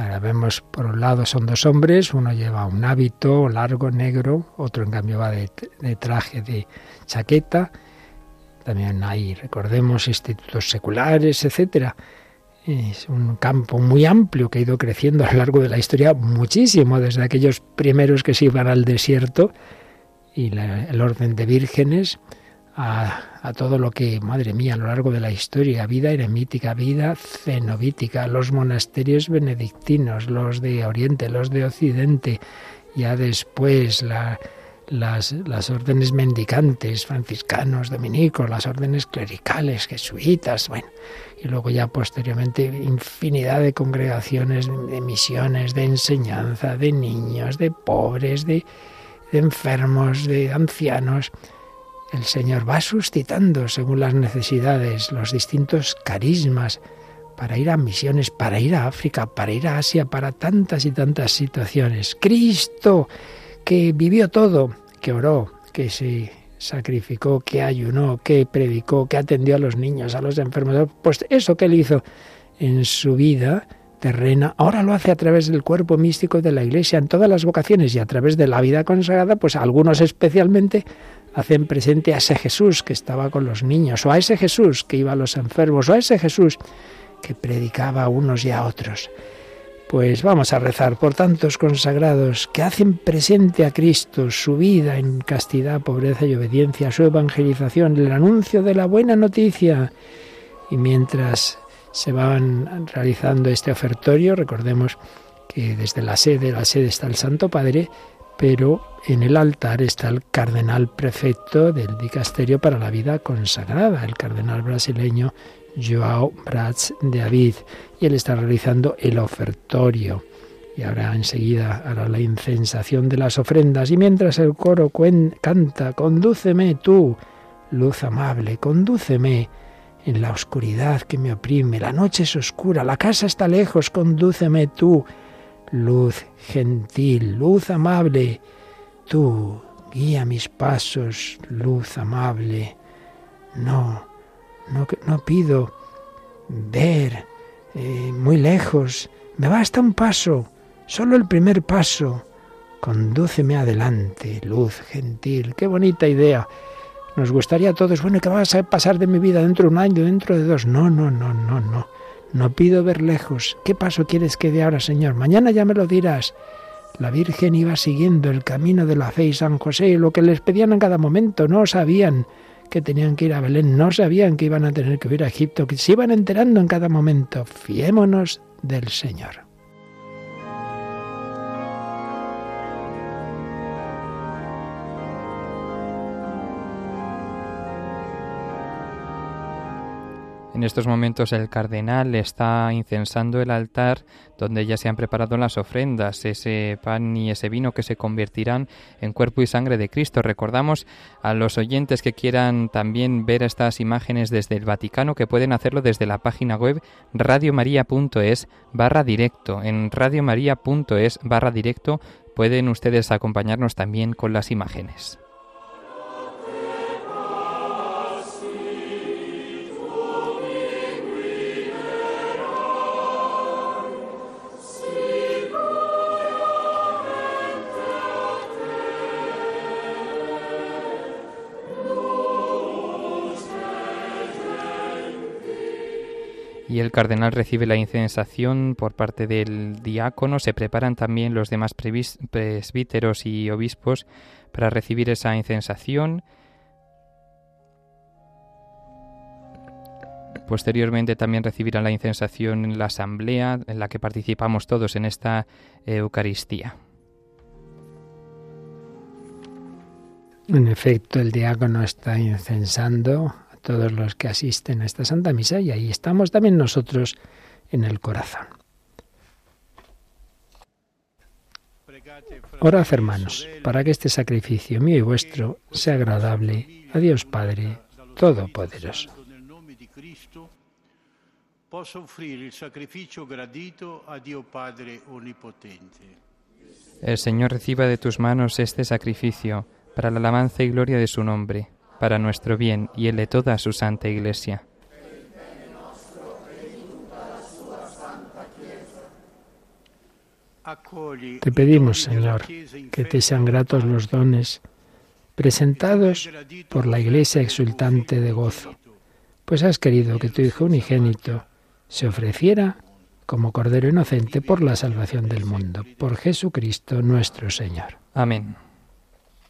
Ahora vemos, por un lado son dos hombres, uno lleva un hábito largo, negro, otro en cambio va de, traje de chaqueta. También hay, recordemos, institutos seculares, etcétera. Es un campo muy amplio que ha ido creciendo a lo largo de la historia muchísimo, desde aquellos primeros que se iban al desierto y el orden de vírgenes a, todo lo que, madre mía, a lo largo de la historia, vida eremítica, vida cenobítica, los monasterios benedictinos, los de Oriente, los de Occidente, ya después las, las órdenes mendicantes, franciscanos, dominicos, las órdenes clericales, jesuitas, bueno, y luego ya posteriormente infinidad de congregaciones, de misiones, de enseñanza, de niños, de pobres, de enfermos, de ancianos el Señor va suscitando según las necesidades los distintos carismas para ir a misiones, para ir a África, para ir a Asia, para tantas y tantas situaciones. Cristo, que vivió todo, que oró, que se sacrificó, que ayunó, que predicó, que atendió a los niños, a los enfermos. Pues eso que él hizo en su vida terrena, ahora lo hace a través del cuerpo místico de la Iglesia en todas las vocaciones y a través de la vida consagrada, pues algunos especialmente hacen presente a ese Jesús que estaba con los niños, o a ese Jesús que iba a los enfermos, o a ese Jesús que predicaba a unos y a otros. Pues vamos a rezar por tantos consagrados que hacen presente a Cristo su vida en castidad, pobreza y obediencia, su evangelización, el anuncio de la buena noticia. Y mientras se van realizando este ofertorio, recordemos que desde la sede, la sede está el Santo Padre, pero en el altar está el cardenal prefecto del dicasterio para la vida consagrada, el cardenal brasileño Joao Braz de Avid, y él está realizando el ofertorio. Y ahora enseguida hará la incensación de las ofrendas. Y mientras el coro canta, condúceme tú, luz amable, condúceme en la oscuridad que me oprime. La noche es oscura, la casa está lejos, condúceme tú, luz gentil, luz amable. Tú, guía mis pasos, luz amable. No, no, pido ver eh, muy lejos, me basta un paso, solo el primer paso. Condúceme adelante, luz gentil, qué bonita idea. Nos gustaría a todos, bueno, ¿qué vas a pasar de mi vida dentro de un año, dentro de dos? No, no, no, no, no. No pido ver lejos. ¿Qué paso quieres que dé ahora, Señor? Mañana ya me lo dirás. La Virgen iba siguiendo el camino de la fe y San José, lo que les pedían en cada momento, no sabían que tenían que ir a Belén, no sabían que iban a tener que ir a Egipto, que se iban enterando en cada momento. Fiémonos del Señor. En estos momentos el cardenal está incensando el altar donde ya se han preparado las ofrendas, ese pan y ese vino que se convertirán en cuerpo y sangre de Cristo. Recordamos a los oyentes que quieran también ver estas imágenes desde el Vaticano que pueden hacerlo desde la página web radiomaria.es barra directo. En radiomaria.es barra directo pueden ustedes acompañarnos también con las imágenes. Y el cardenal recibe la incensación por parte del diácono. Se preparan también los demás presbíteros y obispos para recibir esa incensación. Posteriormente también recibirán la incensación en la asamblea en la que participamos todos en esta Eucaristía. En efecto, el diácono está incensando todos los que asisten a esta Santa Misa y ahí estamos también nosotros en el corazón. Orad, hermanos, para que este sacrificio mío y vuestro sea agradable a Dios Padre Todopoderoso. El Señor reciba de tus manos este sacrificio para la alabanza y gloria de su nombre para nuestro bien y el de toda su santa Iglesia. Te pedimos, Señor, que te sean gratos los dones presentados por la Iglesia exultante de gozo, pues has querido que tu Hijo unigénito se ofreciera como Cordero inocente por la salvación del mundo, por Jesucristo nuestro Señor. Amén.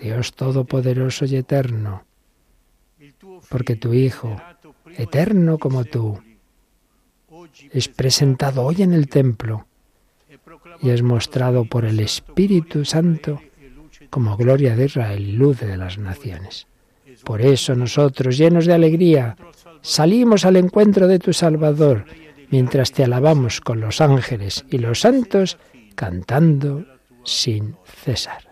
Dios Todopoderoso y Eterno, porque tu Hijo, eterno como tú, es presentado hoy en el templo y es mostrado por el Espíritu Santo como gloria de Israel luz de las naciones. Por eso nosotros, llenos de alegría, salimos al encuentro de tu Salvador, mientras te alabamos con los ángeles y los santos, cantando sin cesar.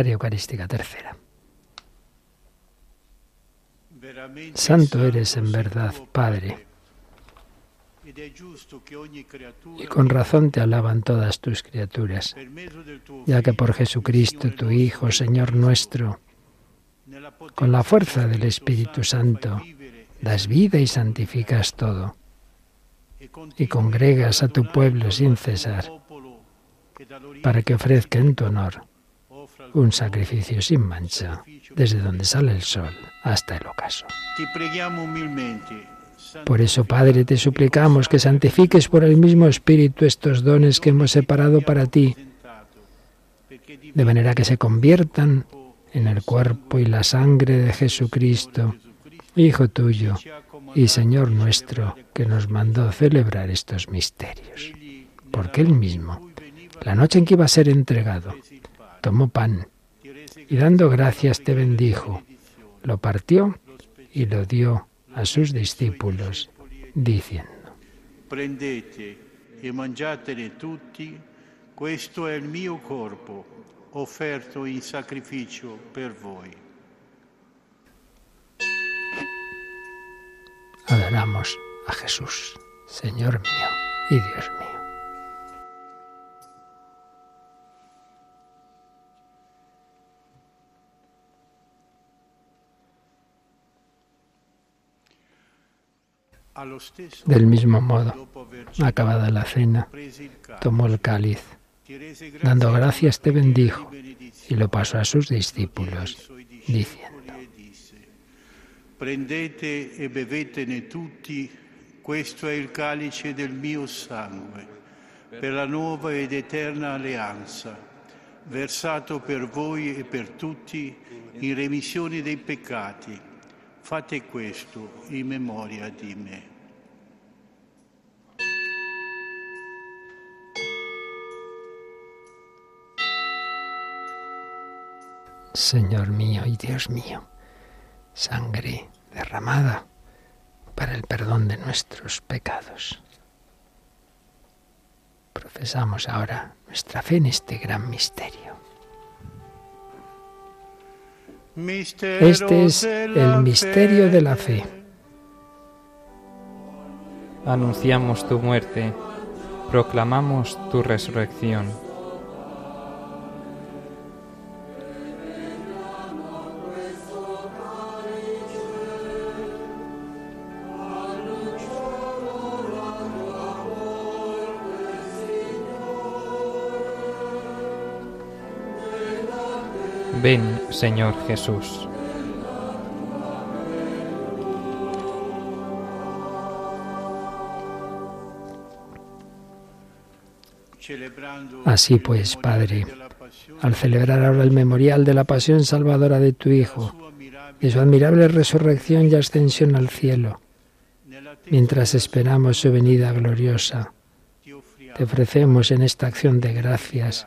Eucarística tercera. Santo eres en verdad, Padre, y con razón te alaban todas tus criaturas, ya que por Jesucristo, tu Hijo, Señor nuestro, con la fuerza del Espíritu Santo, das vida y santificas todo, y congregas a tu pueblo sin cesar, para que ofrezca en tu honor un sacrificio sin mancha, desde donde sale el sol hasta el ocaso. Por eso, Padre, te suplicamos que santifiques por el mismo Espíritu estos dones que hemos separado para ti, de manera que se conviertan en el cuerpo y la sangre de Jesucristo, Hijo tuyo y Señor nuestro, que nos mandó celebrar estos misterios. Porque Él mismo, la noche en que iba a ser entregado, tomó pan y dando gracias te bendijo, lo partió y lo dio a sus discípulos, diciendo, Prendete e mangiatene tutti, questo è il mio corpo, offerto in sacrificio per voi. Adoramos a Jesús, Señor mío y Dios mío. Del mismo modo, acabada la cena, tomó el cáliz, dando gracias te bendijo y lo pasó a sus discípulos, diciendo, Prendete e bevetene tutti, questo è il calice del mio sangue, per la nuova ed eterna alleanza, versato per voi e per tutti in remissione dei peccati Fate questo in memoria di me. Señor mío y Dios mío, sangre derramada para el perdón de nuestros pecados. Profesamos ahora nuestra fe en este gran misterio. Este es el misterio de la fe. Anunciamos tu muerte, proclamamos tu resurrección. Ven, Señor Jesús. Así pues, Padre, al celebrar ahora el memorial de la pasión salvadora de tu Hijo, de su admirable resurrección y ascensión al cielo, mientras esperamos su venida gloriosa, te ofrecemos en esta acción de gracias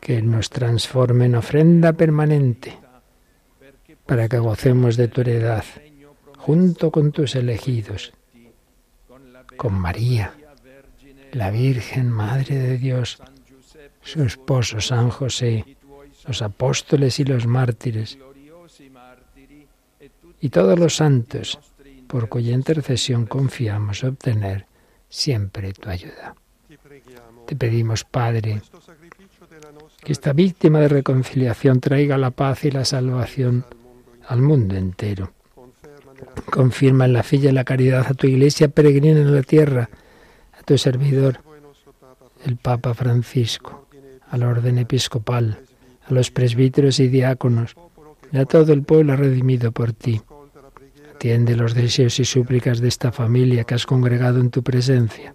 Que nos transforme en ofrenda permanente para que gocemos de tu heredad junto con tus elegidos, con María, la Virgen Madre de Dios, su esposo San José, los apóstoles y los mártires, y todos los santos, por cuya intercesión confiamos obtener siempre tu ayuda. Te pedimos, Padre, que esta víctima de reconciliación traiga la paz y la salvación al mundo entero. Confirma en la fe y la caridad a tu iglesia peregrina en la tierra, a tu servidor, el Papa Francisco, al orden episcopal, a los presbíteros y diáconos, y a todo el pueblo redimido por ti. Atiende los deseos y súplicas de esta familia que has congregado en tu presencia.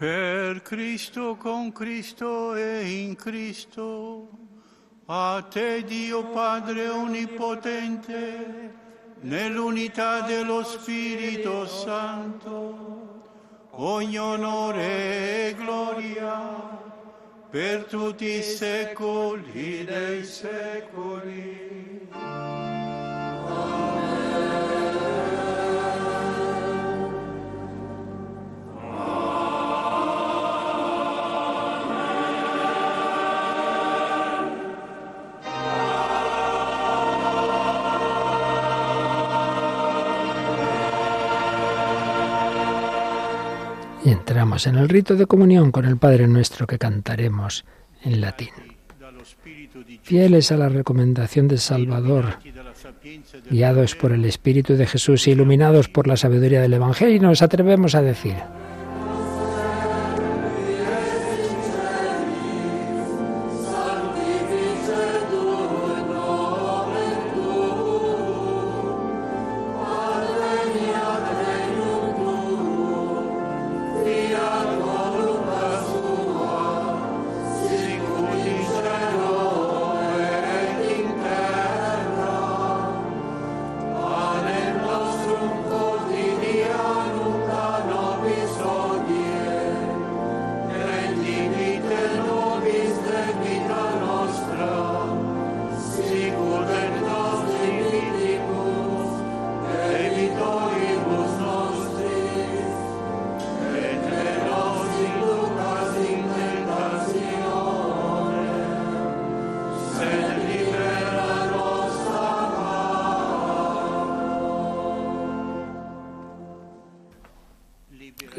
Per Cristo, con Cristo e in Cristo, a te Dio Padre Onnipotente, nell'unità dello Spirito Santo, ogni onore e gloria per tutti i secoli dei secoli. Y entramos en el rito de comunión con el Padre nuestro que cantaremos en latín. Fieles a la recomendación del Salvador, guiados por el Espíritu de Jesús y iluminados por la sabiduría del Evangelio, nos atrevemos a decir,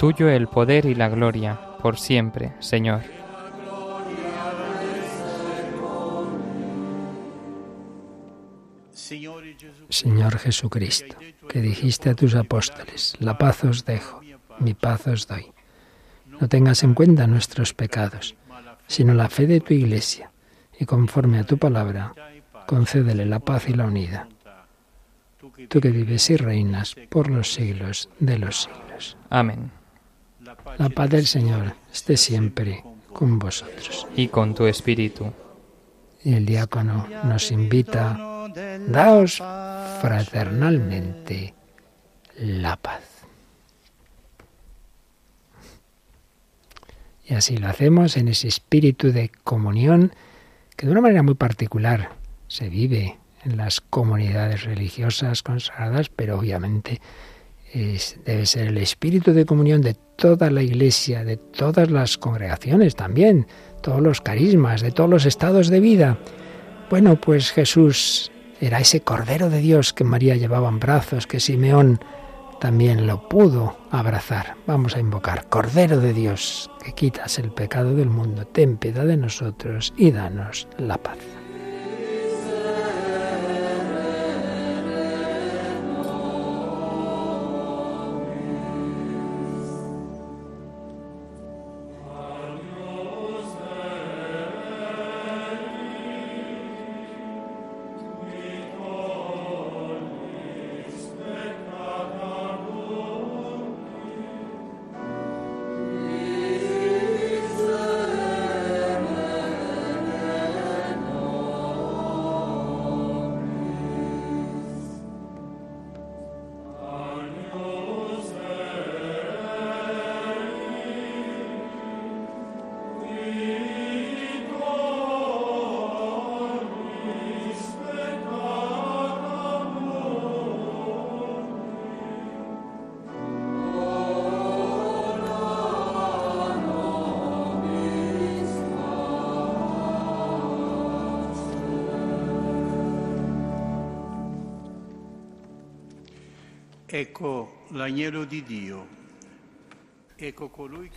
tuyo el poder y la gloria por siempre, Señor. Señor Jesucristo, que dijiste a tus apóstoles, la paz os dejo, mi paz os doy. No tengas en cuenta nuestros pecados, sino la fe de tu Iglesia, y conforme a tu palabra, concédele la paz y la unidad. Tú que vives y reinas por los siglos de los siglos. Amén. La paz del Señor esté siempre con vosotros. Y con tu espíritu. Y el diácono nos invita, daos fraternalmente la paz. Y así lo hacemos en ese espíritu de comunión que de una manera muy particular se vive en las comunidades religiosas consagradas, pero obviamente debe ser el espíritu de comunión de toda la iglesia, de todas las congregaciones también, todos los carismas, de todos los estados de vida. Bueno, pues Jesús era ese Cordero de Dios que María llevaba en brazos, que Simeón también lo pudo abrazar. Vamos a invocar, Cordero de Dios, que quitas el pecado del mundo, ten piedad de nosotros y danos la paz.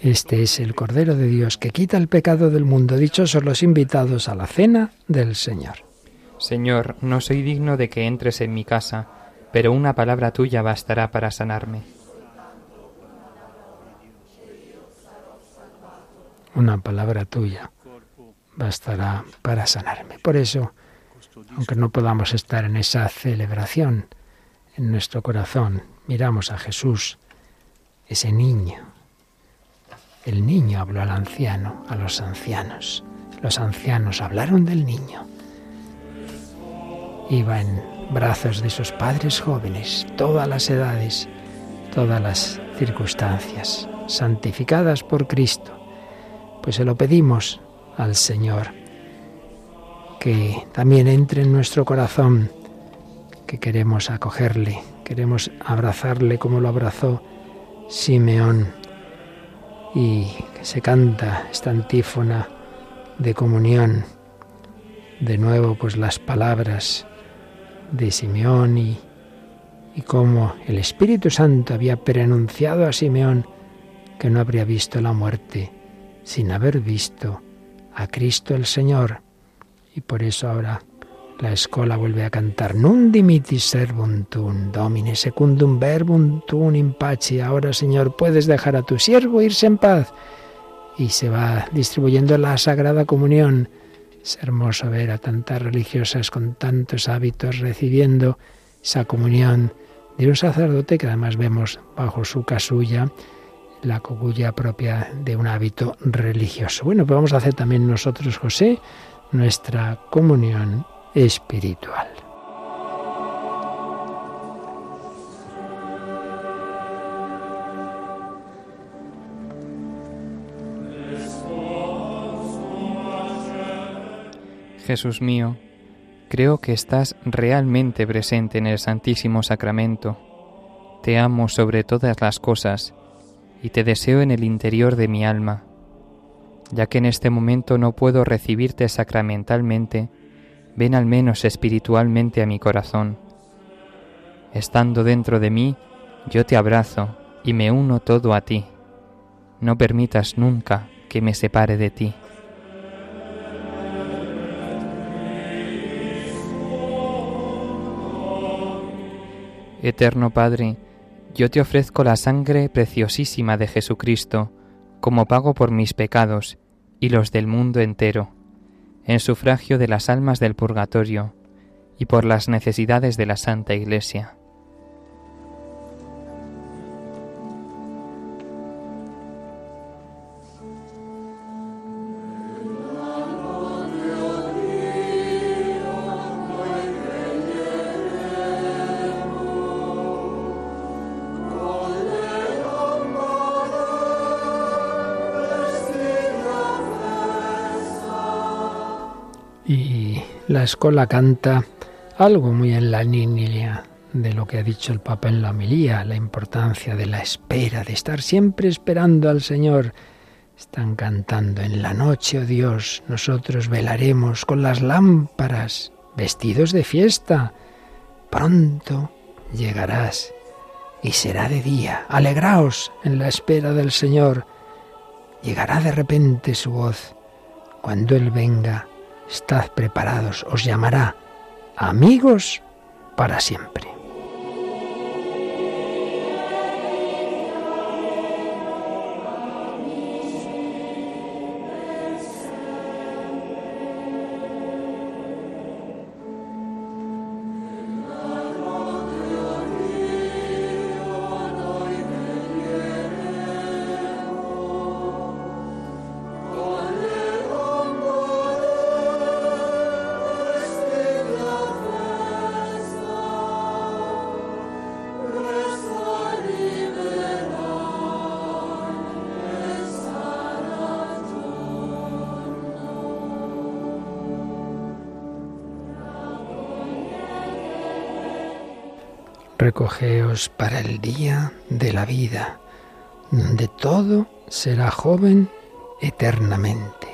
Este es el Cordero de Dios que quita el pecado del mundo. Dichosos los invitados a la cena del Señor. Señor, no soy digno de que entres en mi casa, pero una palabra tuya bastará para sanarme. Una palabra tuya bastará para sanarme. Por eso, aunque no podamos estar en esa celebración, en nuestro corazón miramos a Jesús, ese niño. El niño habló al anciano, a los ancianos. Los ancianos hablaron del niño. Iba en brazos de sus padres jóvenes, todas las edades, todas las circunstancias, santificadas por Cristo. Pues se lo pedimos al Señor, que también entre en nuestro corazón que queremos acogerle, queremos abrazarle como lo abrazó Simeón y se canta esta antífona de comunión. De nuevo, pues las palabras de Simeón y, y cómo el Espíritu Santo había preanunciado a Simeón que no habría visto la muerte sin haber visto a Cristo el Señor. Y por eso ahora la escola vuelve a cantar Nun dimitis servum tum, domine secundum verbum tum in Ahora, Señor, puedes dejar a tu siervo irse en paz. Y se va distribuyendo la Sagrada Comunión. Es hermoso ver a tantas religiosas con tantos hábitos recibiendo esa comunión de un sacerdote que además vemos bajo su casulla la cogulla propia de un hábito religioso. Bueno, pues vamos a hacer también nosotros, José, nuestra comunión espiritual. Jesús mío, creo que estás realmente presente en el Santísimo Sacramento. Te amo sobre todas las cosas y te deseo en el interior de mi alma. Ya que en este momento no puedo recibirte sacramentalmente, ven al menos espiritualmente a mi corazón. Estando dentro de mí, yo te abrazo y me uno todo a ti. No permitas nunca que me separe de ti. Eterno Padre, yo te ofrezco la sangre preciosísima de Jesucristo como pago por mis pecados y los del mundo entero en sufragio de las almas del purgatorio y por las necesidades de la Santa Iglesia. La escuela canta algo muy en la línea de lo que ha dicho el Papa en la homilía, la importancia de la espera, de estar siempre esperando al Señor. Están cantando en la noche, oh Dios, nosotros velaremos con las lámparas, vestidos de fiesta. Pronto llegarás y será de día. Alegraos en la espera del Señor. Llegará de repente su voz. Cuando Él venga, Estad preparados, os llamará amigos para siempre. Recogeos para el día de la vida, donde todo será joven eternamente.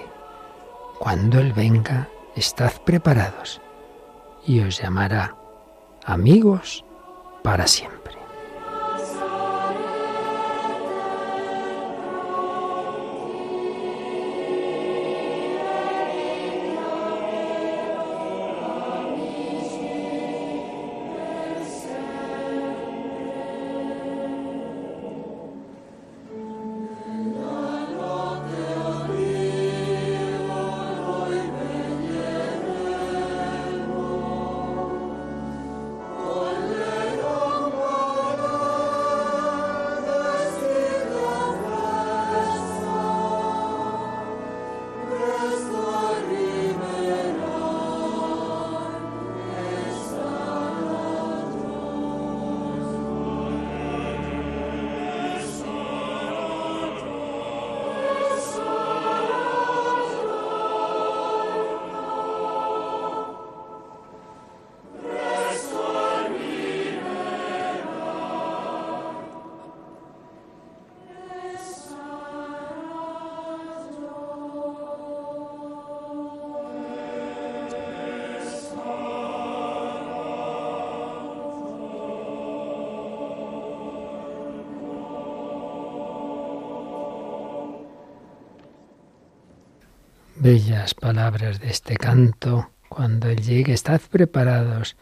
Cuando Él venga, estad preparados y os llamará amigos para siempre. Palabras de este canto. Cuando Él llegue, estad preparados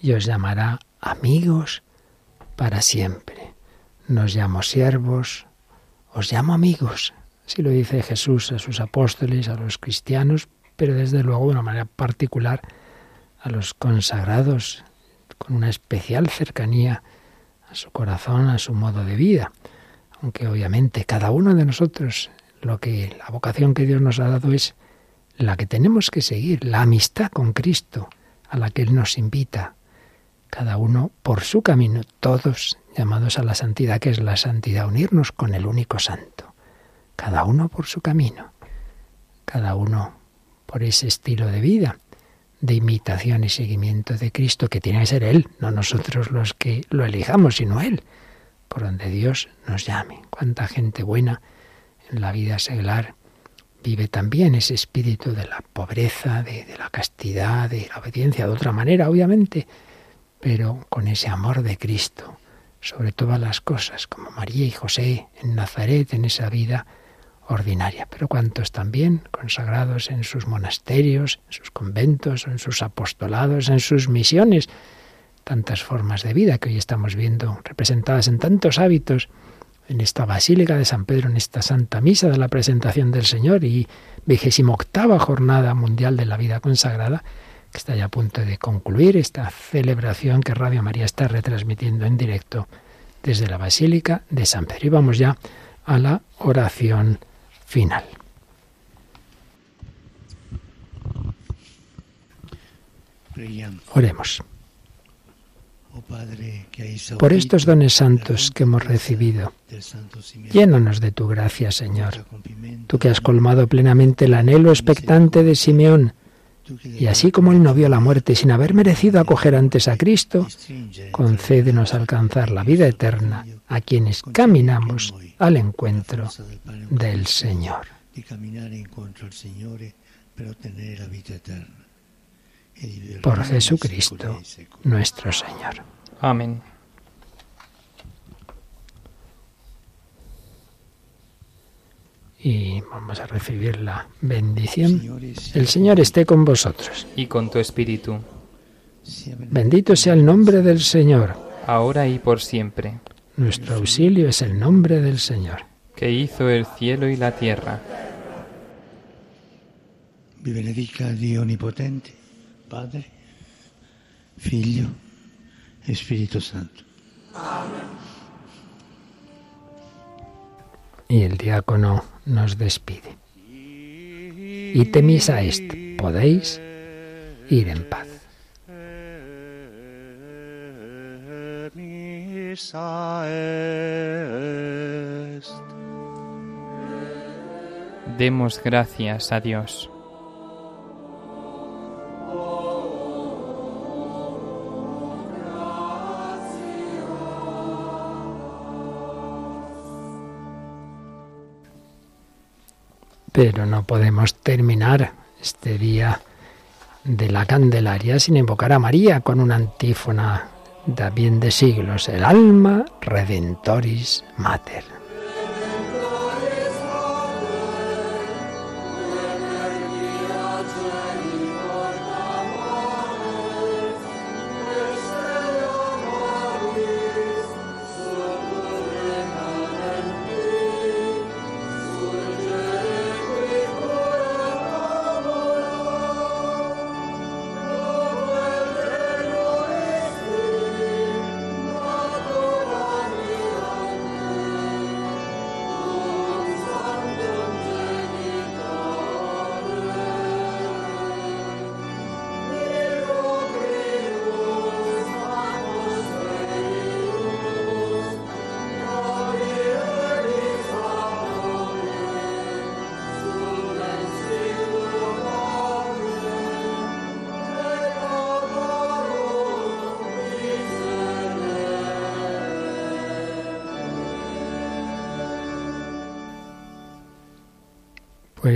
y os llamará amigos para siempre. Nos llamo siervos, os llamo amigos. Así lo dice Jesús a sus apóstoles, a los cristianos, pero desde luego de una manera particular a los consagrados, con una especial cercanía a su corazón, a su modo de vida. Aunque obviamente cada uno de nosotros lo que la vocación que Dios nos ha dado es la que tenemos que seguir, la amistad con Cristo, a la que Él nos invita, cada uno por su camino, todos llamados a la santidad, que es la santidad, unirnos con el único santo, cada uno por su camino, cada uno por ese estilo de vida, de imitación y seguimiento de Cristo, que tiene que ser Él, no nosotros los que lo elijamos, sino Él, por donde Dios nos llame. Cuánta gente buena en la vida seglar vive también ese espíritu de la pobreza, de, la castidad, de la obediencia, de otra manera, obviamente, pero con ese amor de Cristo sobre todas las cosas, como María y José en Nazaret, en esa vida ordinaria. Pero cuantos también consagrados en sus monasterios, en sus conventos, en sus apostolados, en sus misiones, tantas formas de vida que hoy estamos viendo representadas en tantos hábitos en esta Basílica de San Pedro, en esta Santa Misa de la presentación del Señor y vigésimo octava Jornada Mundial de la Vida Consagrada, que está ya a punto de concluir esta celebración que Radio María está retransmitiendo en directo desde la Basílica de San Pedro. Y vamos ya a la oración final. Oremos. Por estos dones santos que hemos recibido, llénanos de tu gracia, Señor. Tú que has colmado plenamente el anhelo expectante de Simeón, y así como él no vio la muerte sin haber merecido acoger antes a Cristo, concédenos alcanzar la vida eterna a quienes caminamos al encuentro del Señor. Por Jesucristo nuestro Señor. Amén. y vamos a recibir la bendición. El Señor esté con vosotros. Y con tu espíritu. Bendito sea el nombre del Señor. Ahora y por siempre. Nuestro auxilio es el nombre del Señor. Que hizo el cielo y la tierra. Vi benedica Dio Onnipotente, Padre, Figlio, Espíritu Santo. Y el diácono nos despide. Y temis a este, podéis ir en paz. Demos gracias a Dios. Pero no podemos terminar este día de la Candelaria sin invocar a María con una antífona también de siglos, el alma redentoris mater.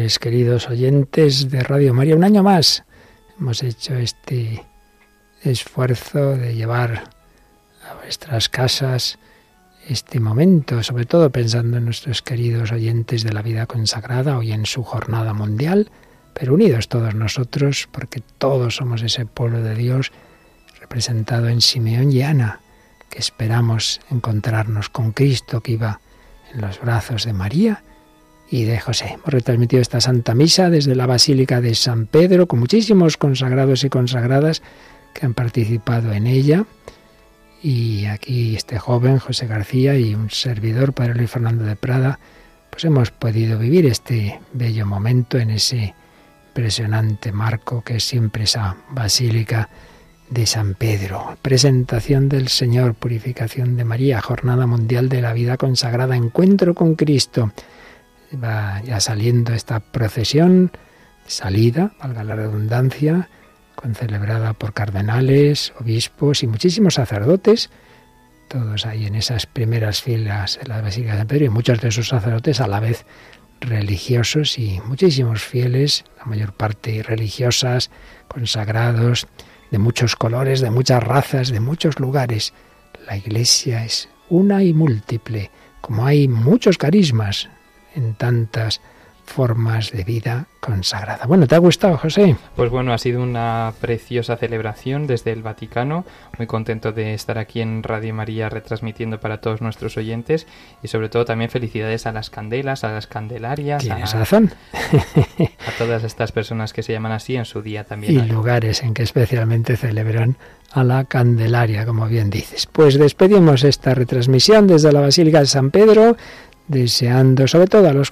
Queridos oyentes de Radio María, un año más hemos hecho este esfuerzo de llevar a vuestras casas este momento, sobre todo pensando en nuestros queridos oyentes de la vida consagrada, hoy en su jornada mundial, pero unidos todos nosotros, porque todos somos ese pueblo de Dios representado en Simeón y Ana, que esperamos encontrarnos con Cristo que iba en los brazos de María y de José. Hemos retransmitido esta Santa Misa desde la Basílica de San Pedro, con muchísimos consagrados y consagradas que han participado en ella. Y aquí este joven, José García, y un servidor, Padre Luis Fernando de Prada, pues hemos podido vivir este bello momento en ese impresionante marco que es siempre esa Basílica de San Pedro. Presentación del Señor, purificación de María, Jornada Mundial de la Vida Consagrada, encuentro con Cristo va ya saliendo esta procesión, salida, valga la redundancia, con celebrada por cardenales, obispos y muchísimos sacerdotes, todos ahí en esas primeras filas de la Basílica de San Pedro y muchos de esos sacerdotes a la vez religiosos y muchísimos fieles, la mayor parte religiosas, consagrados, de muchos colores, de muchas razas, de muchos lugares. La Iglesia es una y múltiple, como hay muchos carismas, en tantas formas de vida consagrada. Bueno, ¿te ha gustado, José? Pues bueno, ha sido una preciosa celebración desde el Vaticano. Muy contento de estar aquí en Radio María retransmitiendo para todos nuestros oyentes y sobre todo también felicidades a las candelas, a las candelarias. Tienes a, razón. [laughs] a todas estas personas que se llaman así en su día también. Y lugares en que especialmente celebran a la Candelaria, como bien dices. Pues despedimos esta retransmisión desde la Basílica de San Pedro, deseando sobre todo a los